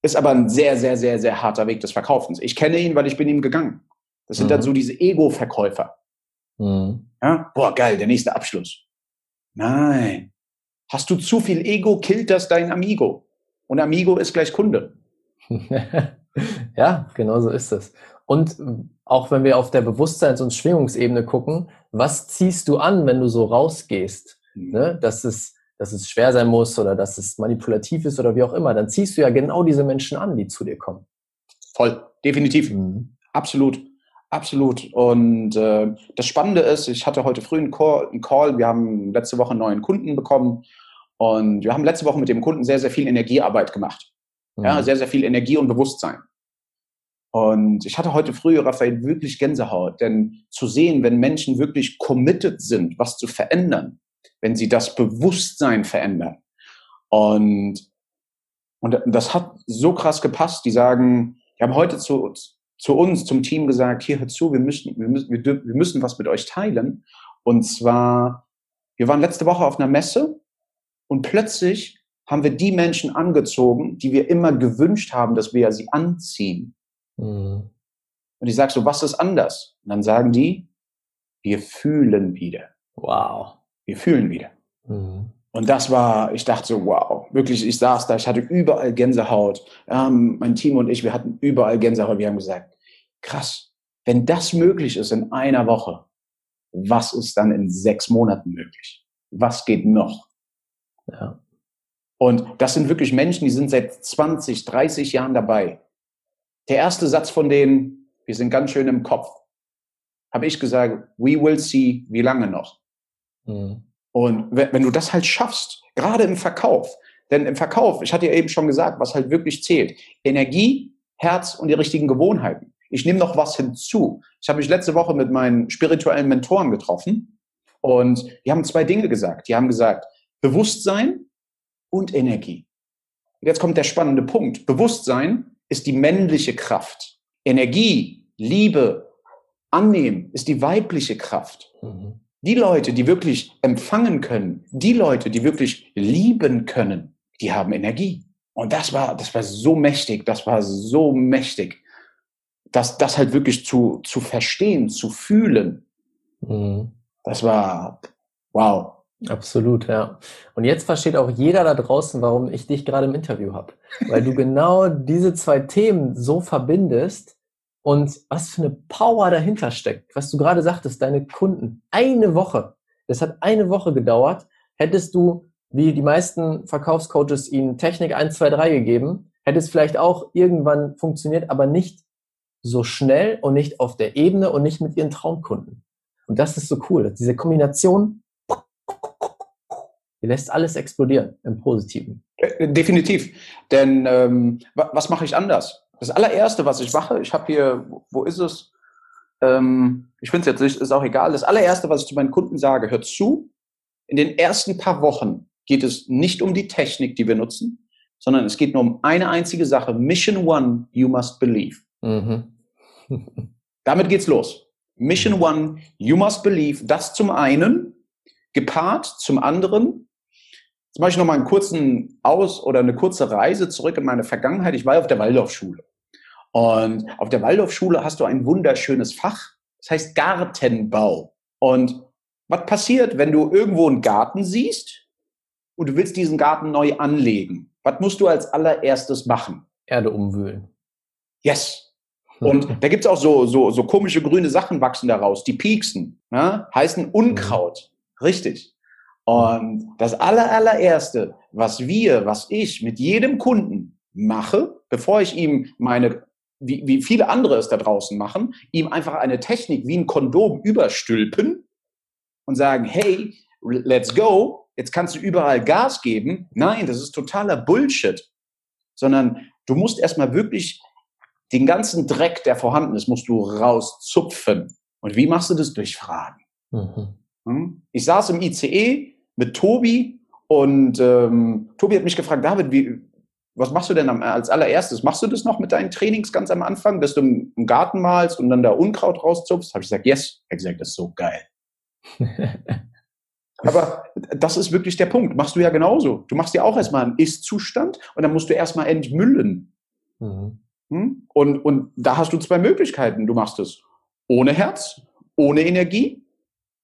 ist aber ein sehr, sehr, sehr, sehr harter Weg des Verkaufens. Ich kenne ihn, weil ich bin ihm gegangen. Das sind mhm. dann so diese Ego-Verkäufer. Mhm. Ja? Boah, geil, der nächste Abschluss. Nein. Hast du zu viel Ego, killt das dein Amigo. Und Amigo ist gleich Kunde. Ja, genau so ist es. Und auch wenn wir auf der Bewusstseins- und Schwingungsebene gucken, was ziehst du an, wenn du so rausgehst? Mhm. Ne? Dass, es, dass es schwer sein muss oder dass es manipulativ ist oder wie auch immer, dann ziehst du ja genau diese Menschen an, die zu dir kommen. Voll, definitiv. Mhm. Absolut. Absolut. Und äh, das Spannende ist, ich hatte heute früh einen Call, einen Call, wir haben letzte Woche einen neuen Kunden bekommen und wir haben letzte Woche mit dem Kunden sehr, sehr viel Energiearbeit gemacht. Mhm. Ja, sehr, sehr viel Energie und Bewusstsein. Und ich hatte heute früh, Raphael, wirklich Gänsehaut, denn zu sehen, wenn Menschen wirklich committed sind, was zu verändern, wenn sie das Bewusstsein verändern. Und, und das hat so krass gepasst. Die sagen, die haben heute zu, zu uns, zum Team gesagt, hier, hör zu, wir müssen, wir müssen, wir müssen was mit euch teilen. Und zwar, wir waren letzte Woche auf einer Messe und plötzlich haben wir die Menschen angezogen, die wir immer gewünscht haben, dass wir sie anziehen. Mhm. Und ich sage so, was ist anders? Und dann sagen die, wir fühlen wieder. Wow. Wir fühlen wieder. Mhm. Und das war, ich dachte so, wow, wirklich, ich saß da, ich hatte überall Gänsehaut. Ähm, mein Team und ich, wir hatten überall Gänsehaut. Wir haben gesagt, krass, wenn das möglich ist in einer Woche, was ist dann in sechs Monaten möglich? Was geht noch? Ja. Und das sind wirklich Menschen, die sind seit 20, 30 Jahren dabei. Der erste Satz von denen, wir sind ganz schön im Kopf, habe ich gesagt, we will see, wie lange noch. Mhm. Und wenn du das halt schaffst, gerade im Verkauf, denn im Verkauf, ich hatte ja eben schon gesagt, was halt wirklich zählt, Energie, Herz und die richtigen Gewohnheiten. Ich nehme noch was hinzu. Ich habe mich letzte Woche mit meinen spirituellen Mentoren getroffen und die haben zwei Dinge gesagt. Die haben gesagt, Bewusstsein und Energie. Und jetzt kommt der spannende Punkt. Bewusstsein ist die männliche Kraft. Energie, Liebe, Annehmen ist die weibliche Kraft. Mhm. Die Leute, die wirklich empfangen können, die Leute, die wirklich lieben können, die haben Energie. Und das war, das war so mächtig, das war so mächtig, das, das halt wirklich zu, zu verstehen, zu fühlen. Mhm. Das war, wow. Absolut, ja. Und jetzt versteht auch jeder da draußen, warum ich dich gerade im Interview habe. Weil du genau diese zwei Themen so verbindest und was für eine Power dahinter steckt. Was du gerade sagtest, deine Kunden. Eine Woche. Das hat eine Woche gedauert. Hättest du, wie die meisten Verkaufscoaches, ihnen Technik 1, 2, 3 gegeben, hätte es vielleicht auch irgendwann funktioniert, aber nicht so schnell und nicht auf der Ebene und nicht mit ihren Traumkunden. Und das ist so cool. Diese Kombination, die lässt alles explodieren im Positiven. Äh, definitiv. Denn ähm, was mache ich anders? Das allererste, was ich mache, ich habe hier, wo ist es? Ähm, ich finde es jetzt nicht, ist auch egal. Das allererste, was ich zu meinen Kunden sage, hört zu. In den ersten paar Wochen geht es nicht um die Technik, die wir nutzen, sondern es geht nur um eine einzige Sache. Mission One, you must believe. Mhm. Damit geht's los. Mission One, you must believe. Das zum einen, gepaart zum anderen. Jetzt mache ich noch mal einen kurzen Aus- oder eine kurze Reise zurück in meine Vergangenheit. Ich war auf der Waldorfschule. Und auf der Waldorfschule hast du ein wunderschönes Fach. Das heißt Gartenbau. Und was passiert, wenn du irgendwo einen Garten siehst und du willst diesen Garten neu anlegen? Was musst du als allererstes machen? Erde umwühlen. Yes. Und da gibt's auch so, so, so komische grüne Sachen wachsen daraus, die pieksen, ne? heißen Unkraut. Mhm. Richtig. Und das aller, allererste, was wir, was ich mit jedem Kunden mache, bevor ich ihm meine, wie, wie viele andere es da draußen machen, ihm einfach eine Technik wie ein Kondom überstülpen und sagen, hey, let's go, jetzt kannst du überall Gas geben. Nein, das ist totaler Bullshit. Sondern du musst erstmal wirklich den ganzen Dreck, der vorhanden ist, musst du rauszupfen. Und wie machst du das? Durch Fragen. Mhm. Hm? Ich saß im ICE mit Tobi und ähm, Tobi hat mich gefragt, David, wie, was machst du denn als allererstes? Machst du das noch mit deinen Trainings ganz am Anfang, dass du im, Garten malst und dann da Unkraut rauszupfst? Habe ich gesagt, yes. Er hat gesagt, das ist so geil. Aber das ist wirklich der Punkt. Machst du ja genauso. Du machst ja auch erstmal einen Ist-Zustand und dann musst du erstmal entmüllen. Mhm. Hm? Und, und da hast du zwei Möglichkeiten. Du machst es ohne Herz, ohne Energie,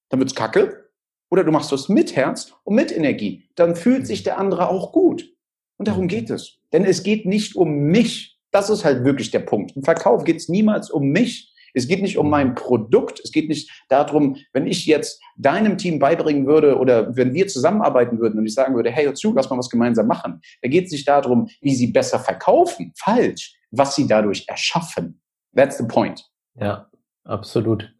dann wird's kacke. Oder du machst es mit Herz und mit Energie. Dann fühlt sich der andere auch gut. Und darum geht es. Denn es geht nicht um mich. Das ist halt wirklich der Punkt. Im Verkauf geht es niemals um mich. Es geht nicht um mein Produkt. Es geht nicht darum, wenn ich jetzt deinem Team beibringen würde oder wenn wir zusammenarbeiten würden und ich sagen würde, hey, hör zu, lass mal was gemeinsam machen. Da geht es nicht darum, wie sie besser verkaufen. Falsch was sie dadurch erschaffen. That's the point. Ja, absolut.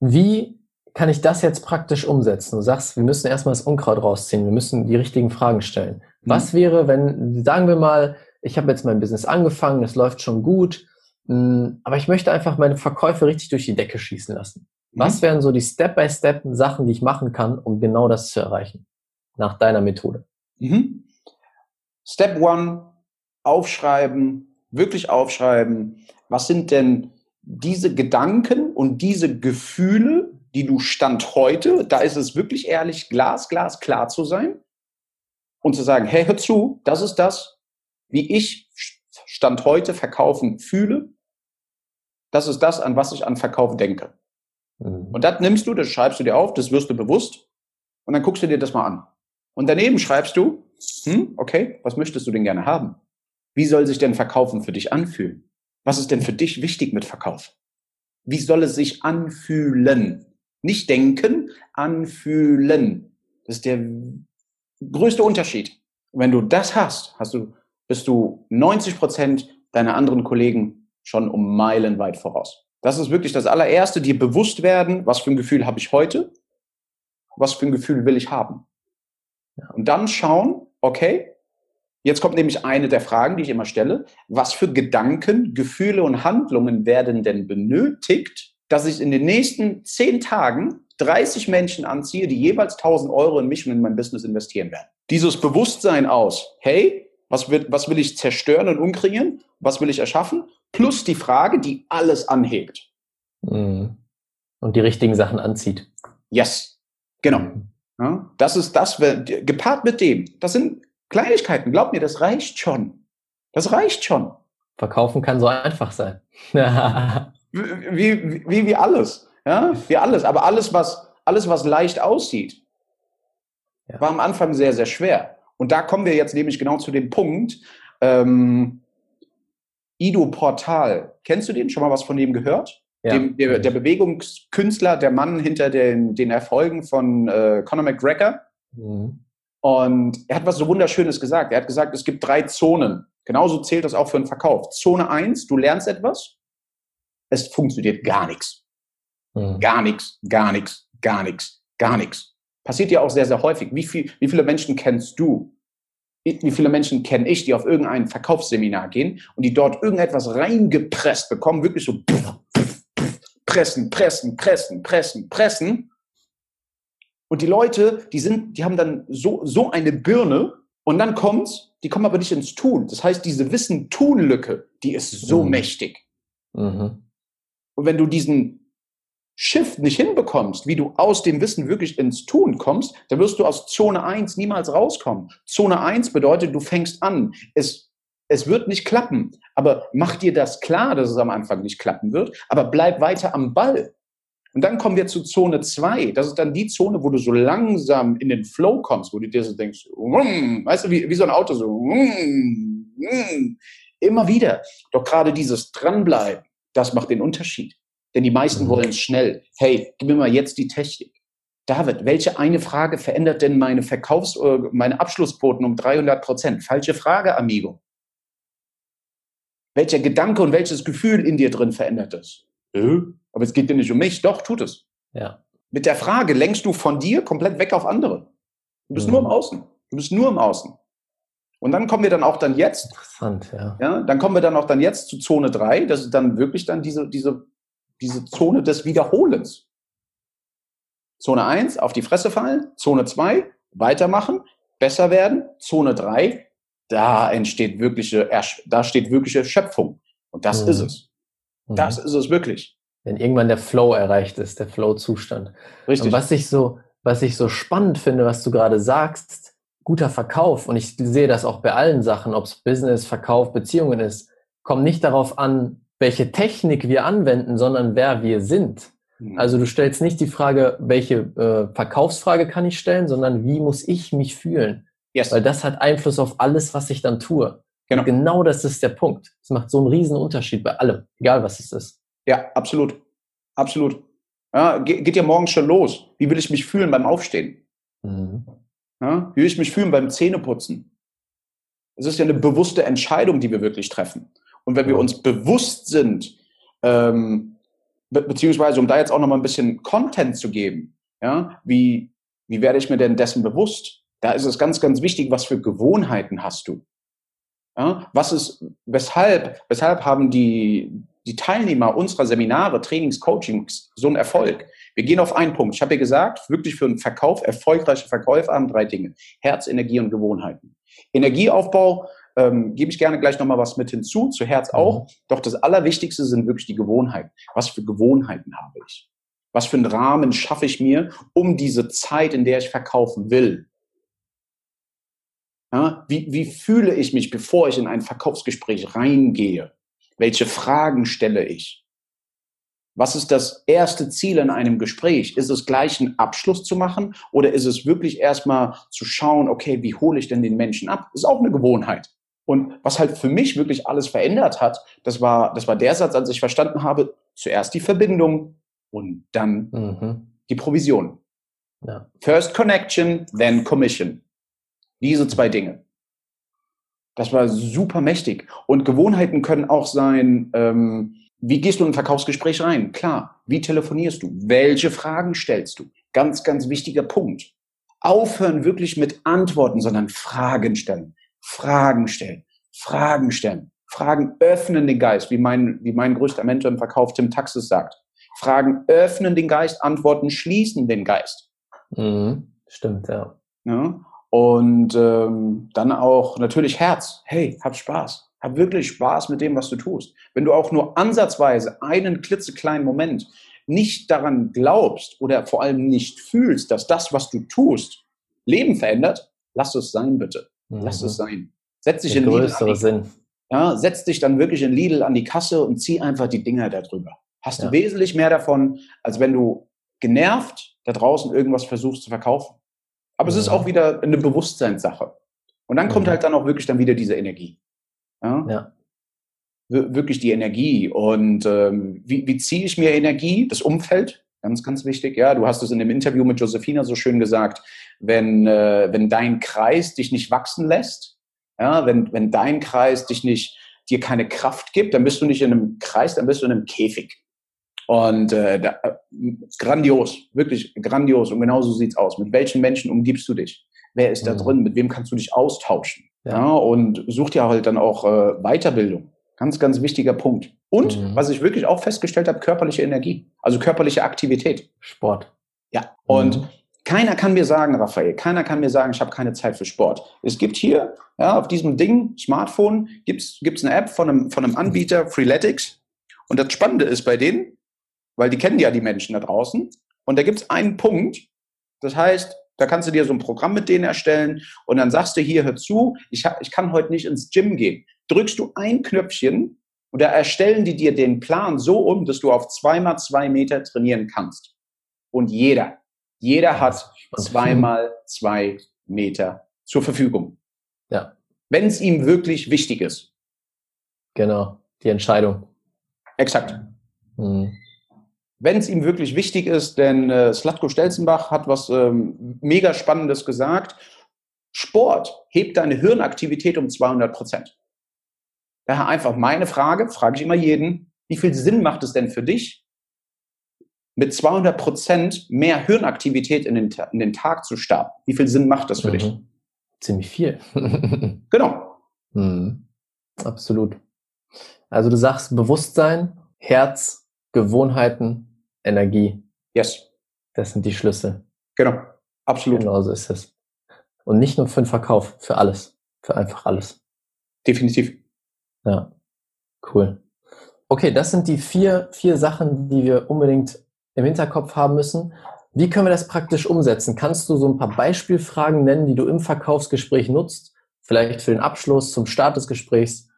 Wie kann ich das jetzt praktisch umsetzen? Du sagst, wir müssen erstmal das Unkraut rausziehen, wir müssen die richtigen Fragen stellen. Mhm. Was wäre, wenn, sagen wir mal, ich habe jetzt mein Business angefangen, es läuft schon gut, hm, aber ich möchte einfach meine Verkäufe richtig durch die Decke schießen lassen. Mhm. Was wären so die Step-by-Step-Sachen, die ich machen kann, um genau das zu erreichen? Nach deiner Methode. Mhm. Step one, aufschreiben, wirklich aufschreiben, was sind denn diese Gedanken und diese Gefühle, die du Stand heute, da ist es wirklich ehrlich, Glas, Glas klar zu sein und zu sagen, hey, hör zu, das ist das, wie ich Stand heute verkaufen fühle. Das ist das, an was ich an Verkauf denke. Mhm. Und das nimmst du, das schreibst du dir auf, das wirst du bewusst und dann guckst du dir das mal an. Und daneben schreibst du, hm, okay, was möchtest du denn gerne haben? Wie soll sich denn Verkaufen für dich anfühlen? Was ist denn für dich wichtig mit Verkauf? Wie soll es sich anfühlen? Nicht denken, anfühlen. Das ist der größte Unterschied. Wenn du das hast, hast du, bist du 90 Prozent deiner anderen Kollegen schon um Meilen weit voraus. Das ist wirklich das allererste, dir bewusst werden, was für ein Gefühl habe ich heute, was für ein Gefühl will ich haben. Und dann schauen, okay, Jetzt kommt nämlich eine der Fragen, die ich immer stelle. Was für Gedanken, Gefühle und Handlungen werden denn benötigt, dass ich in den nächsten zehn Tagen 30 Menschen anziehe, die jeweils 1000 Euro in mich und in mein Business investieren werden? Dieses Bewusstsein aus, hey, was, wird, was will ich zerstören und umkreieren? Was will ich erschaffen? Plus die Frage, die alles anhegt. Mhm. Und die richtigen Sachen anzieht. Yes, genau. Mhm. Ja, das ist das, gepaart mit dem. Das sind Kleinigkeiten. Glaub mir, das reicht schon. Das reicht schon. Verkaufen kann so einfach sein. wie, wie, wie alles. Ja, wie alles. Aber alles, was, alles, was leicht aussieht, ja. war am Anfang sehr, sehr schwer. Und da kommen wir jetzt nämlich genau zu dem Punkt, ähm, Ido Portal. Kennst du den? Schon mal was von dem gehört? Ja. Dem, der, der, Bewegungskünstler, der Mann hinter den, den Erfolgen von äh, Conor McGregor. Mhm. Und er hat was so Wunderschönes gesagt. Er hat gesagt, es gibt drei Zonen. Genauso zählt das auch für den Verkauf. Zone eins: du lernst etwas. Es funktioniert gar nichts. Mhm. Gar nichts, gar nichts, gar nichts, gar nichts. Passiert ja auch sehr, sehr häufig. Wie, viel, wie viele Menschen kennst du? Wie viele Menschen kenne ich, die auf irgendein Verkaufsseminar gehen und die dort irgendetwas reingepresst bekommen, wirklich so pressen, pressen, pressen, pressen, pressen. Und die Leute, die sind, die haben dann so, so eine Birne und dann kommt's, die kommen aber nicht ins Tun. Das heißt, diese Wissen-Tun-Lücke, die ist so mhm. mächtig. Mhm. Und wenn du diesen Shift nicht hinbekommst, wie du aus dem Wissen wirklich ins Tun kommst, dann wirst du aus Zone 1 niemals rauskommen. Zone 1 bedeutet, du fängst an. Es, es wird nicht klappen, aber mach dir das klar, dass es am Anfang nicht klappen wird, aber bleib weiter am Ball. Und dann kommen wir zu Zone 2. Das ist dann die Zone, wo du so langsam in den Flow kommst, wo du dir so denkst, mm, weißt du, wie, wie so ein Auto, so mm, mm, immer wieder. Doch gerade dieses Dranbleiben, das macht den Unterschied. Denn die meisten mhm. wollen es schnell. Hey, gib mir mal jetzt die Technik. David, welche eine Frage verändert denn meine Verkaufs-, äh, meine Abschlussquoten um 300 Prozent? Falsche Frage, Amigo. Welcher Gedanke und welches Gefühl in dir drin verändert das? Äh? Aber es geht dir nicht um mich. Doch, tut es. Ja. Mit der Frage lenkst du von dir komplett weg auf andere. Du bist mhm. nur im Außen. Du bist nur im Außen. Und dann kommen wir dann auch dann jetzt. Interessant, ja. ja. Dann kommen wir dann auch dann jetzt zu Zone 3. Das ist dann wirklich dann diese, diese diese Zone des Wiederholens. Zone 1, auf die Fresse fallen. Zone 2, weitermachen, besser werden. Zone 3, da entsteht wirkliche, da steht wirkliche Schöpfung. Und das mhm. ist es. Das mhm. ist es wirklich. Wenn irgendwann der Flow erreicht ist, der Flow-Zustand. Richtig. Und was ich so, was ich so spannend finde, was du gerade sagst, guter Verkauf, und ich sehe das auch bei allen Sachen, ob es Business, Verkauf, Beziehungen ist, kommt nicht darauf an, welche Technik wir anwenden, sondern wer wir sind. Mhm. Also du stellst nicht die Frage, welche äh, Verkaufsfrage kann ich stellen, sondern wie muss ich mich fühlen? Yes. Weil das hat Einfluss auf alles, was ich dann tue. Genau. genau das ist der Punkt. Es macht so einen riesen Unterschied bei allem, egal was es ist. Ja, absolut. Absolut. Ja, geht ja morgens schon los. Wie will ich mich fühlen beim Aufstehen? Mhm. Ja, wie will ich mich fühlen beim Zähneputzen? Es ist ja eine bewusste Entscheidung, die wir wirklich treffen. Und wenn wir uns bewusst sind, ähm, be beziehungsweise um da jetzt auch nochmal ein bisschen Content zu geben, ja, wie, wie werde ich mir denn dessen bewusst? Da ist es ganz, ganz wichtig, was für Gewohnheiten hast du? Ja, was ist, weshalb, weshalb haben die, die Teilnehmer unserer Seminare, Trainings, Coachings so einen Erfolg? Wir gehen auf einen Punkt. Ich habe ja gesagt, wirklich für einen Verkauf, erfolgreiche Verkäufe haben drei Dinge. Herz, Energie und Gewohnheiten. Energieaufbau ähm, gebe ich gerne gleich nochmal was mit hinzu, zu Herz auch. Mhm. Doch das Allerwichtigste sind wirklich die Gewohnheiten. Was für Gewohnheiten habe ich? Was für einen Rahmen schaffe ich mir, um diese Zeit, in der ich verkaufen will? Ja, wie, wie fühle ich mich, bevor ich in ein Verkaufsgespräch reingehe? Welche Fragen stelle ich? Was ist das erste Ziel in einem Gespräch? Ist es gleich einen Abschluss zu machen oder ist es wirklich erstmal zu schauen, okay, wie hole ich denn den Menschen ab? Ist auch eine Gewohnheit. Und was halt für mich wirklich alles verändert hat, das war, das war der Satz, als ich verstanden habe, zuerst die Verbindung und dann mhm. die Provision. Ja. First Connection, then Commission. Diese zwei Dinge. Das war super mächtig. Und Gewohnheiten können auch sein, ähm, wie gehst du in ein Verkaufsgespräch rein? Klar. Wie telefonierst du? Welche Fragen stellst du? Ganz, ganz wichtiger Punkt. Aufhören wirklich mit Antworten, sondern Fragen stellen. Fragen stellen, Fragen stellen. Fragen öffnen den Geist, wie mein, wie mein größter Mentor im Verkauf Tim Taxis sagt. Fragen öffnen den Geist, Antworten schließen den Geist. Mhm. Stimmt, ja. ja? Und ähm, dann auch natürlich Herz. Hey, hab Spaß. Hab wirklich Spaß mit dem, was du tust. Wenn du auch nur ansatzweise einen klitzekleinen Moment nicht daran glaubst oder vor allem nicht fühlst, dass das, was du tust, Leben verändert, lass es sein, bitte. Mhm. Lass es sein. Setz dich Der in größere Sinn. Ja, setz dich dann wirklich in Lidl an die Kasse und zieh einfach die Dinger darüber. Hast ja. du wesentlich mehr davon, als wenn du genervt da draußen irgendwas versuchst zu verkaufen. Aber ja. es ist auch wieder eine Bewusstseinssache. Und dann kommt halt dann auch wirklich dann wieder diese Energie. Ja. ja. Wirklich die Energie. Und ähm, wie, wie ziehe ich mir Energie? Das Umfeld, ganz, ganz wichtig. Ja, du hast es in dem Interview mit Josefina so schön gesagt. Wenn, äh, wenn dein Kreis dich nicht wachsen lässt, ja, wenn, wenn dein Kreis dich nicht, dir keine Kraft gibt, dann bist du nicht in einem Kreis, dann bist du in einem Käfig. Und äh, da, äh, grandios, wirklich grandios. Und genau so sieht's aus. Mit welchen Menschen umgibst du dich? Wer ist da mhm. drin? Mit wem kannst du dich austauschen? Ja. ja und such dir halt dann auch äh, Weiterbildung. Ganz, ganz wichtiger Punkt. Und mhm. was ich wirklich auch festgestellt habe, körperliche Energie, also körperliche Aktivität. Sport. Ja. Und mhm. Keiner kann mir sagen, Raphael, keiner kann mir sagen, ich habe keine Zeit für Sport. Es gibt hier, ja, auf diesem Ding, Smartphone, gibt's gibt's eine App von einem, von einem Anbieter, Freeletics. Und das Spannende ist bei denen, weil die kennen ja die Menschen da draußen. Und da gibt es einen Punkt, das heißt, da kannst du dir so ein Programm mit denen erstellen und dann sagst du hier, hör zu, ich, hab, ich kann heute nicht ins Gym gehen. Drückst du ein Knöpfchen und da erstellen die dir den Plan so um, dass du auf zweimal zwei Meter trainieren kannst. Und jeder, jeder hat zweimal zwei Meter zur Verfügung. Ja. Wenn es ihm wirklich wichtig ist. Genau, die Entscheidung. Exakt. Mhm wenn es ihm wirklich wichtig ist, denn äh, Slatko Stelzenbach hat was ähm, mega Spannendes gesagt. Sport hebt deine Hirnaktivität um 200 Prozent. Daher einfach meine Frage, frage ich immer jeden, wie viel Sinn macht es denn für dich, mit 200 Prozent mehr Hirnaktivität in den, in den Tag zu starten? Wie viel Sinn macht das für mhm. dich? Ziemlich viel. genau. Mhm. Absolut. Also du sagst Bewusstsein, Herz, Gewohnheiten, Energie. Yes. Das sind die Schlüssel. Genau, absolut. Genau so ist es. Und nicht nur für den Verkauf, für alles. Für einfach alles. Definitiv. Ja, cool. Okay, das sind die vier, vier Sachen, die wir unbedingt im Hinterkopf haben müssen. Wie können wir das praktisch umsetzen? Kannst du so ein paar Beispielfragen nennen, die du im Verkaufsgespräch nutzt? Vielleicht für den Abschluss, zum Start des Gesprächs?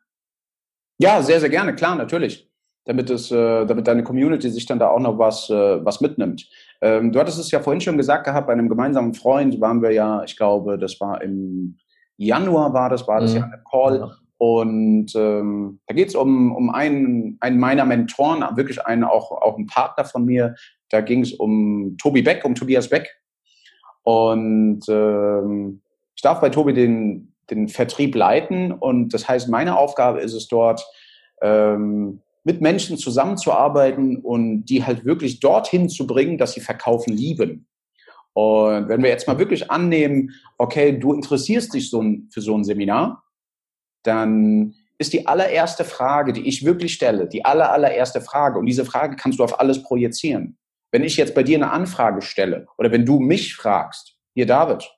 Ja, sehr, sehr gerne, klar, natürlich damit es, äh, damit deine Community sich dann da auch noch was, äh, was mitnimmt. Ähm, du hattest es ja vorhin schon gesagt gehabt, bei einem gemeinsamen Freund waren wir ja, ich glaube, das war im Januar war das, war das mhm. ja eine Call. Und ähm, da geht es um, um einen, einen meiner Mentoren, wirklich einen, auch, auch einen Partner von mir. Da ging es um Tobi Beck, um Tobias Beck. Und ähm, ich darf bei Tobi den, den Vertrieb leiten. Und das heißt, meine Aufgabe ist es dort, ähm, mit Menschen zusammenzuarbeiten und die halt wirklich dorthin zu bringen, dass sie verkaufen lieben. Und wenn wir jetzt mal wirklich annehmen, okay, du interessierst dich so ein, für so ein Seminar, dann ist die allererste Frage, die ich wirklich stelle, die aller, allererste Frage, und diese Frage kannst du auf alles projizieren. Wenn ich jetzt bei dir eine Anfrage stelle oder wenn du mich fragst, hier David,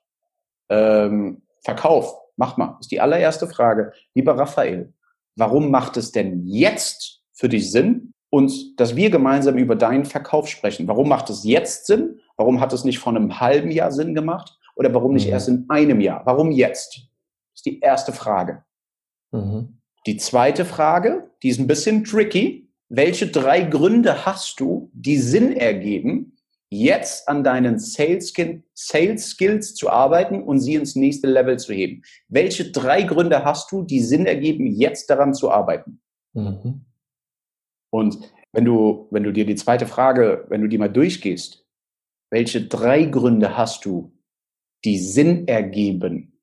ähm, Verkauf, mach mal, ist die allererste Frage, lieber Raphael, warum macht es denn jetzt für dich Sinn und dass wir gemeinsam über deinen Verkauf sprechen. Warum macht es jetzt Sinn? Warum hat es nicht vor einem halben Jahr Sinn gemacht? Oder warum nicht mhm. erst in einem Jahr? Warum jetzt? Das ist die erste Frage. Mhm. Die zweite Frage, die ist ein bisschen tricky. Welche drei Gründe hast du, die Sinn ergeben, jetzt an deinen Sales, Sales Skills zu arbeiten und sie ins nächste Level zu heben? Welche drei Gründe hast du, die Sinn ergeben, jetzt daran zu arbeiten? Mhm. Und wenn du, wenn du dir die zweite Frage, wenn du die mal durchgehst, welche drei Gründe hast du, die Sinn ergeben?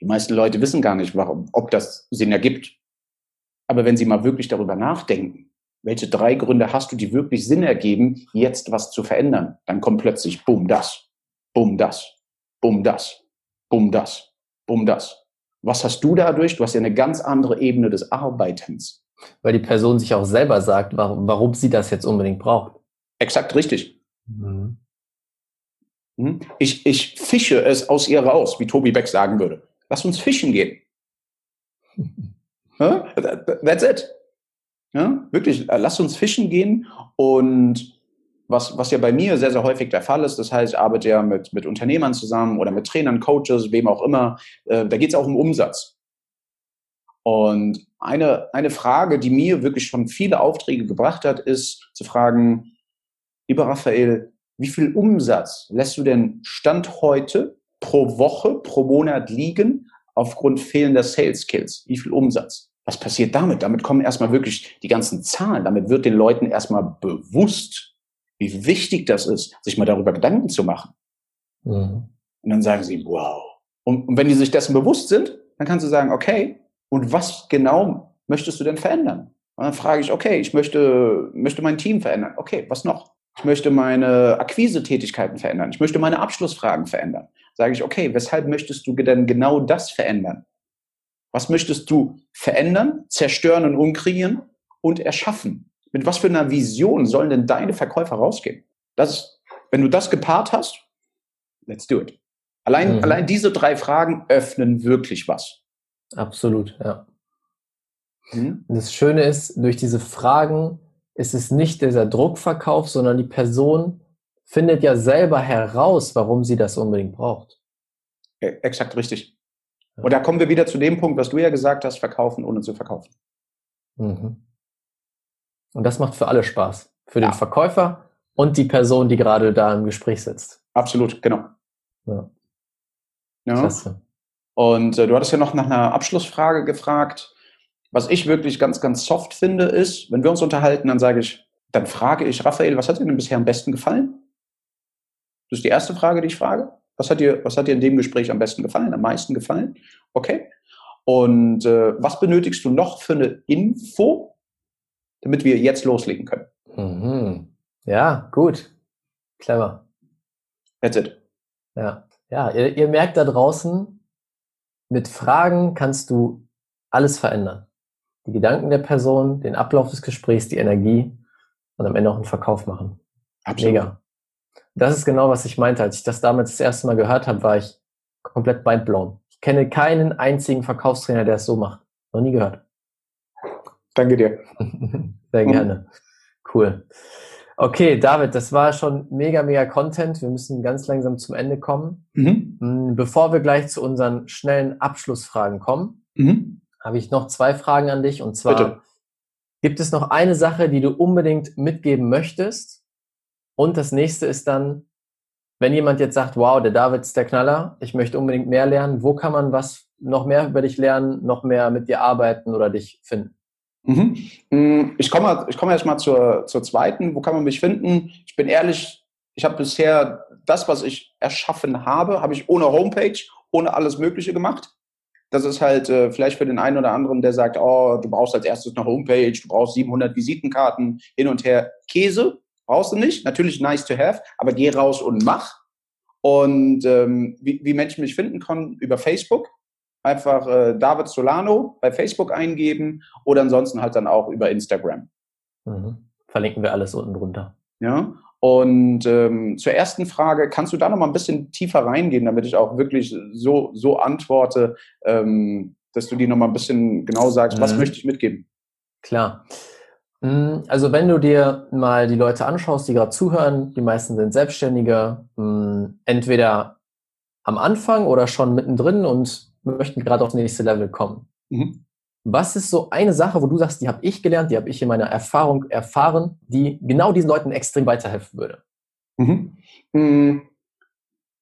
Die meisten Leute wissen gar nicht, warum, ob das Sinn ergibt. Aber wenn sie mal wirklich darüber nachdenken, welche drei Gründe hast du, die wirklich Sinn ergeben, jetzt was zu verändern, dann kommt plötzlich bumm das, bumm das, bumm das, bumm das, bumm das. Was hast du dadurch? Du hast ja eine ganz andere Ebene des Arbeitens. Weil die Person sich auch selber sagt, warum, warum sie das jetzt unbedingt braucht. Exakt richtig. Mhm. mhm. Ich, ich fische es aus ihr raus, wie Tobi Beck sagen würde. Lass uns fischen gehen. That's it. Ja, wirklich, äh, lass uns fischen gehen und was, was ja bei mir sehr, sehr häufig der Fall ist, das heißt, ich arbeite ja mit, mit Unternehmern zusammen oder mit Trainern, Coaches, wem auch immer, äh, da geht es auch um Umsatz. Und eine, eine Frage, die mir wirklich schon viele Aufträge gebracht hat, ist zu fragen, lieber Raphael, wie viel Umsatz lässt du denn Stand heute pro Woche, pro Monat liegen aufgrund fehlender Sales Skills? Wie viel Umsatz? Was passiert damit? Damit kommen erstmal wirklich die ganzen Zahlen. Damit wird den Leuten erstmal bewusst, wie wichtig das ist, sich mal darüber Gedanken zu machen. Mhm. Und dann sagen sie, wow. Und, und wenn die sich dessen bewusst sind, dann kannst du sagen, okay, und was genau möchtest du denn verändern? Und dann frage ich, okay, ich möchte, möchte mein Team verändern. Okay, was noch? Ich möchte meine Akquise-Tätigkeiten verändern. Ich möchte meine Abschlussfragen verändern. Sage ich, okay, weshalb möchtest du denn genau das verändern? Was möchtest du verändern, zerstören und umkreieren und erschaffen? Mit was für einer Vision sollen denn deine Verkäufer rausgehen? Das, wenn du das gepaart hast, let's do it. Allein, mhm. allein diese drei Fragen öffnen wirklich was. Absolut, ja. Mhm. Und das Schöne ist, durch diese Fragen ist es nicht dieser Druckverkauf, sondern die Person findet ja selber heraus, warum sie das unbedingt braucht. E, exakt richtig. Und da kommen wir wieder zu dem Punkt, was du ja gesagt hast, verkaufen ohne zu verkaufen. Mhm. Und das macht für alle Spaß. Für ja. den Verkäufer und die Person, die gerade da im Gespräch sitzt. Absolut, genau. Ja. ja. Klasse. Und äh, du hattest ja noch nach einer Abschlussfrage gefragt. Was ich wirklich ganz, ganz soft finde, ist, wenn wir uns unterhalten, dann sage ich, dann frage ich, Raphael, was hat dir denn bisher am besten gefallen? Das ist die erste Frage, die ich frage. Was hat dir, was hat dir in dem Gespräch am besten gefallen, am meisten gefallen? Okay. Und äh, was benötigst du noch für eine Info, damit wir jetzt loslegen können? Mhm. Ja, gut. Clever. That's it. Ja, ja ihr, ihr merkt da draußen, mit Fragen kannst du alles verändern. Die Gedanken der Person, den Ablauf des Gesprächs, die Energie und am Ende auch einen Verkauf machen. Absolut. Mega. Das ist genau, was ich meinte. Als ich das damals das erste Mal gehört habe, war ich komplett mindblown. Ich kenne keinen einzigen Verkaufstrainer, der es so macht. Noch nie gehört. Danke dir. Sehr gerne. Cool. Okay, David, das war schon mega, mega Content. Wir müssen ganz langsam zum Ende kommen. Mhm. Mm, bevor wir gleich zu unseren schnellen Abschlussfragen kommen, mhm. habe ich noch zwei Fragen an dich. Und zwar, Bitte. gibt es noch eine Sache, die du unbedingt mitgeben möchtest, und das nächste ist dann, wenn jemand jetzt sagt, wow, der David ist der Knaller, ich möchte unbedingt mehr lernen, wo kann man was noch mehr über dich lernen, noch mehr mit dir arbeiten oder dich finden? Mhm. Mm, ich komme ich komme erstmal zur, zur zweiten. Wo kann man mich finden? Ich bin ehrlich, ich habe bisher das, was ich erschaffen habe, habe ich ohne Homepage, ohne alles Mögliche gemacht. Das ist halt äh, vielleicht für den einen oder anderen, der sagt, oh, du brauchst als erstes eine Homepage, du brauchst 700 Visitenkarten, hin und her. Käse, Brauchst du nicht. Natürlich nice to have, aber geh raus und mach. Und ähm, wie, wie Menschen mich finden können, über Facebook. Einfach äh, David Solano bei Facebook eingeben oder ansonsten halt dann auch über Instagram. Mhm. Verlinken wir alles unten drunter. Ja. Und ähm, zur ersten Frage, kannst du da noch mal ein bisschen tiefer reingehen, damit ich auch wirklich so, so antworte, ähm, dass du die noch mal ein bisschen genau sagst, mhm. was möchte ich mitgeben? Klar. Hm, also wenn du dir mal die Leute anschaust, die gerade zuhören, die meisten sind Selbstständige, hm, entweder am Anfang oder schon mittendrin und möchten gerade aufs nächste Level kommen. Mhm. Was ist so eine Sache, wo du sagst, die habe ich gelernt, die habe ich in meiner Erfahrung erfahren, die genau diesen Leuten extrem weiterhelfen würde? Mhm. Hm,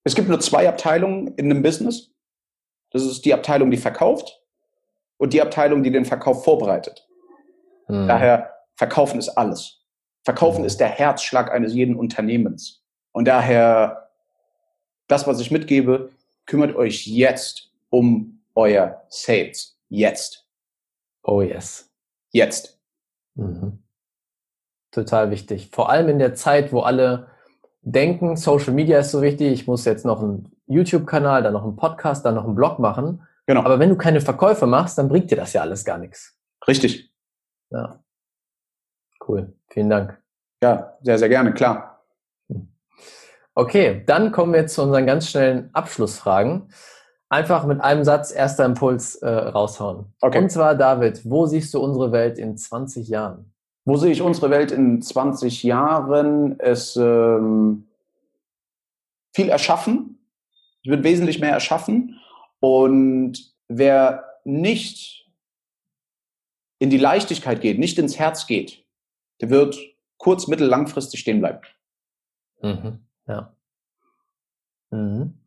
es gibt nur zwei Abteilungen in einem Business. Das ist die Abteilung, die verkauft und die Abteilung, die den Verkauf vorbereitet. Mhm. Daher Verkaufen ist alles. Verkaufen mhm. ist der Herzschlag eines jeden Unternehmens. Und daher, das, was ich mitgebe, kümmert euch jetzt um euer Sales. Jetzt. Oh yes. Jetzt. Mhm. Total wichtig. Vor allem in der Zeit, wo alle denken, Social Media ist so wichtig, ich muss jetzt noch einen YouTube-Kanal, dann noch einen Podcast, dann noch einen Blog machen. Genau. Aber wenn du keine Verkäufe machst, dann bringt dir das ja alles gar nichts. Richtig. Ja. Cool. Vielen Dank. Ja, sehr, sehr gerne, klar. Hm. Okay, dann kommen wir zu unseren ganz schnellen Abschlussfragen. Einfach mit einem Satz, erster Impuls äh, raushauen. Okay. Und zwar, David, wo siehst du unsere Welt in 20 Jahren? Wo sehe ich unsere Welt in 20 Jahren? Es ähm, viel erschaffen. Es wird wesentlich mehr erschaffen. Und wer nicht in die Leichtigkeit geht, nicht ins Herz geht, der wird kurz-, mittel-, langfristig stehen bleiben. Mhm. Ja. Mhm.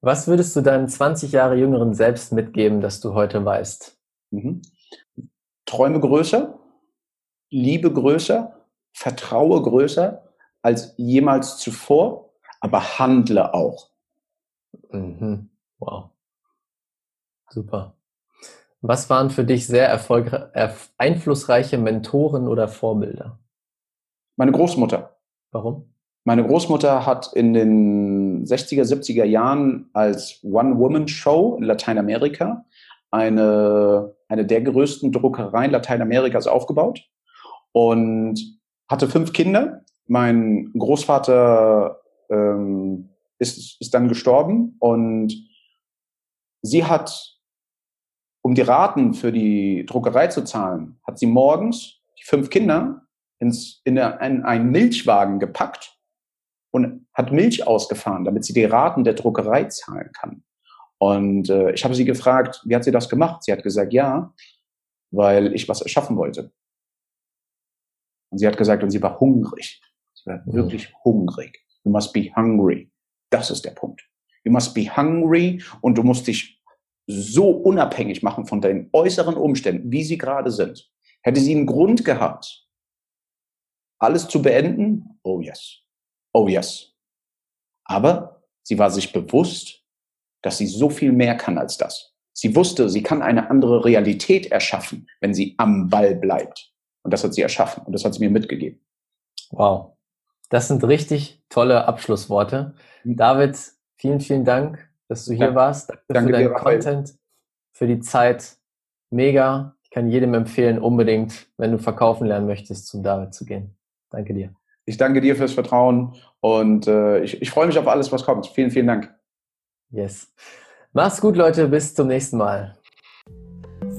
Was würdest du deinem 20 Jahre jüngeren Selbst mitgeben, dass du heute weißt? Mhm. Träume größer, Liebe größer, vertraue größer als jemals zuvor, aber handle auch. Mhm. Wow. Super. Was waren für dich sehr einflussreiche Mentoren oder Vorbilder? Meine Großmutter. Warum? Meine Großmutter hat in den 60er, 70er Jahren als One-Woman-Show in Lateinamerika eine, eine der größten Druckereien Lateinamerikas aufgebaut und hatte fünf Kinder. Mein Großvater ähm, ist, ist dann gestorben und sie hat, um die Raten für die Druckerei zu zahlen, hat sie morgens die fünf Kinder ins, in, in einen Milchwagen gepackt und hat Milch ausgefahren, damit sie die Raten der Druckerei zahlen kann. Und äh, ich habe sie gefragt, wie hat sie das gemacht? Sie hat gesagt, ja, weil ich was erschaffen wollte. Und sie hat gesagt, und sie war hungrig. Sie war mhm. wirklich hungrig. You must be hungry. Das ist der Punkt. You must be hungry und du musst dich so unabhängig machen von deinen äußeren Umständen, wie sie gerade sind. Hätte sie einen Grund gehabt, alles zu beenden? Oh yes. Oh yes. Aber sie war sich bewusst, dass sie so viel mehr kann als das. Sie wusste, sie kann eine andere Realität erschaffen, wenn sie am Ball bleibt. Und das hat sie erschaffen und das hat sie mir mitgegeben. Wow. Das sind richtig tolle Abschlussworte. Mhm. David, vielen, vielen Dank, dass du hier Dank, warst. Danke, danke für deinen Content, für die Zeit. Mega. Ich kann jedem empfehlen, unbedingt, wenn du verkaufen lernen möchtest, zum David zu gehen. Danke dir. Ich danke dir fürs Vertrauen und äh, ich, ich freue mich auf alles, was kommt. Vielen, vielen Dank. Yes. Mach's gut, Leute. Bis zum nächsten Mal.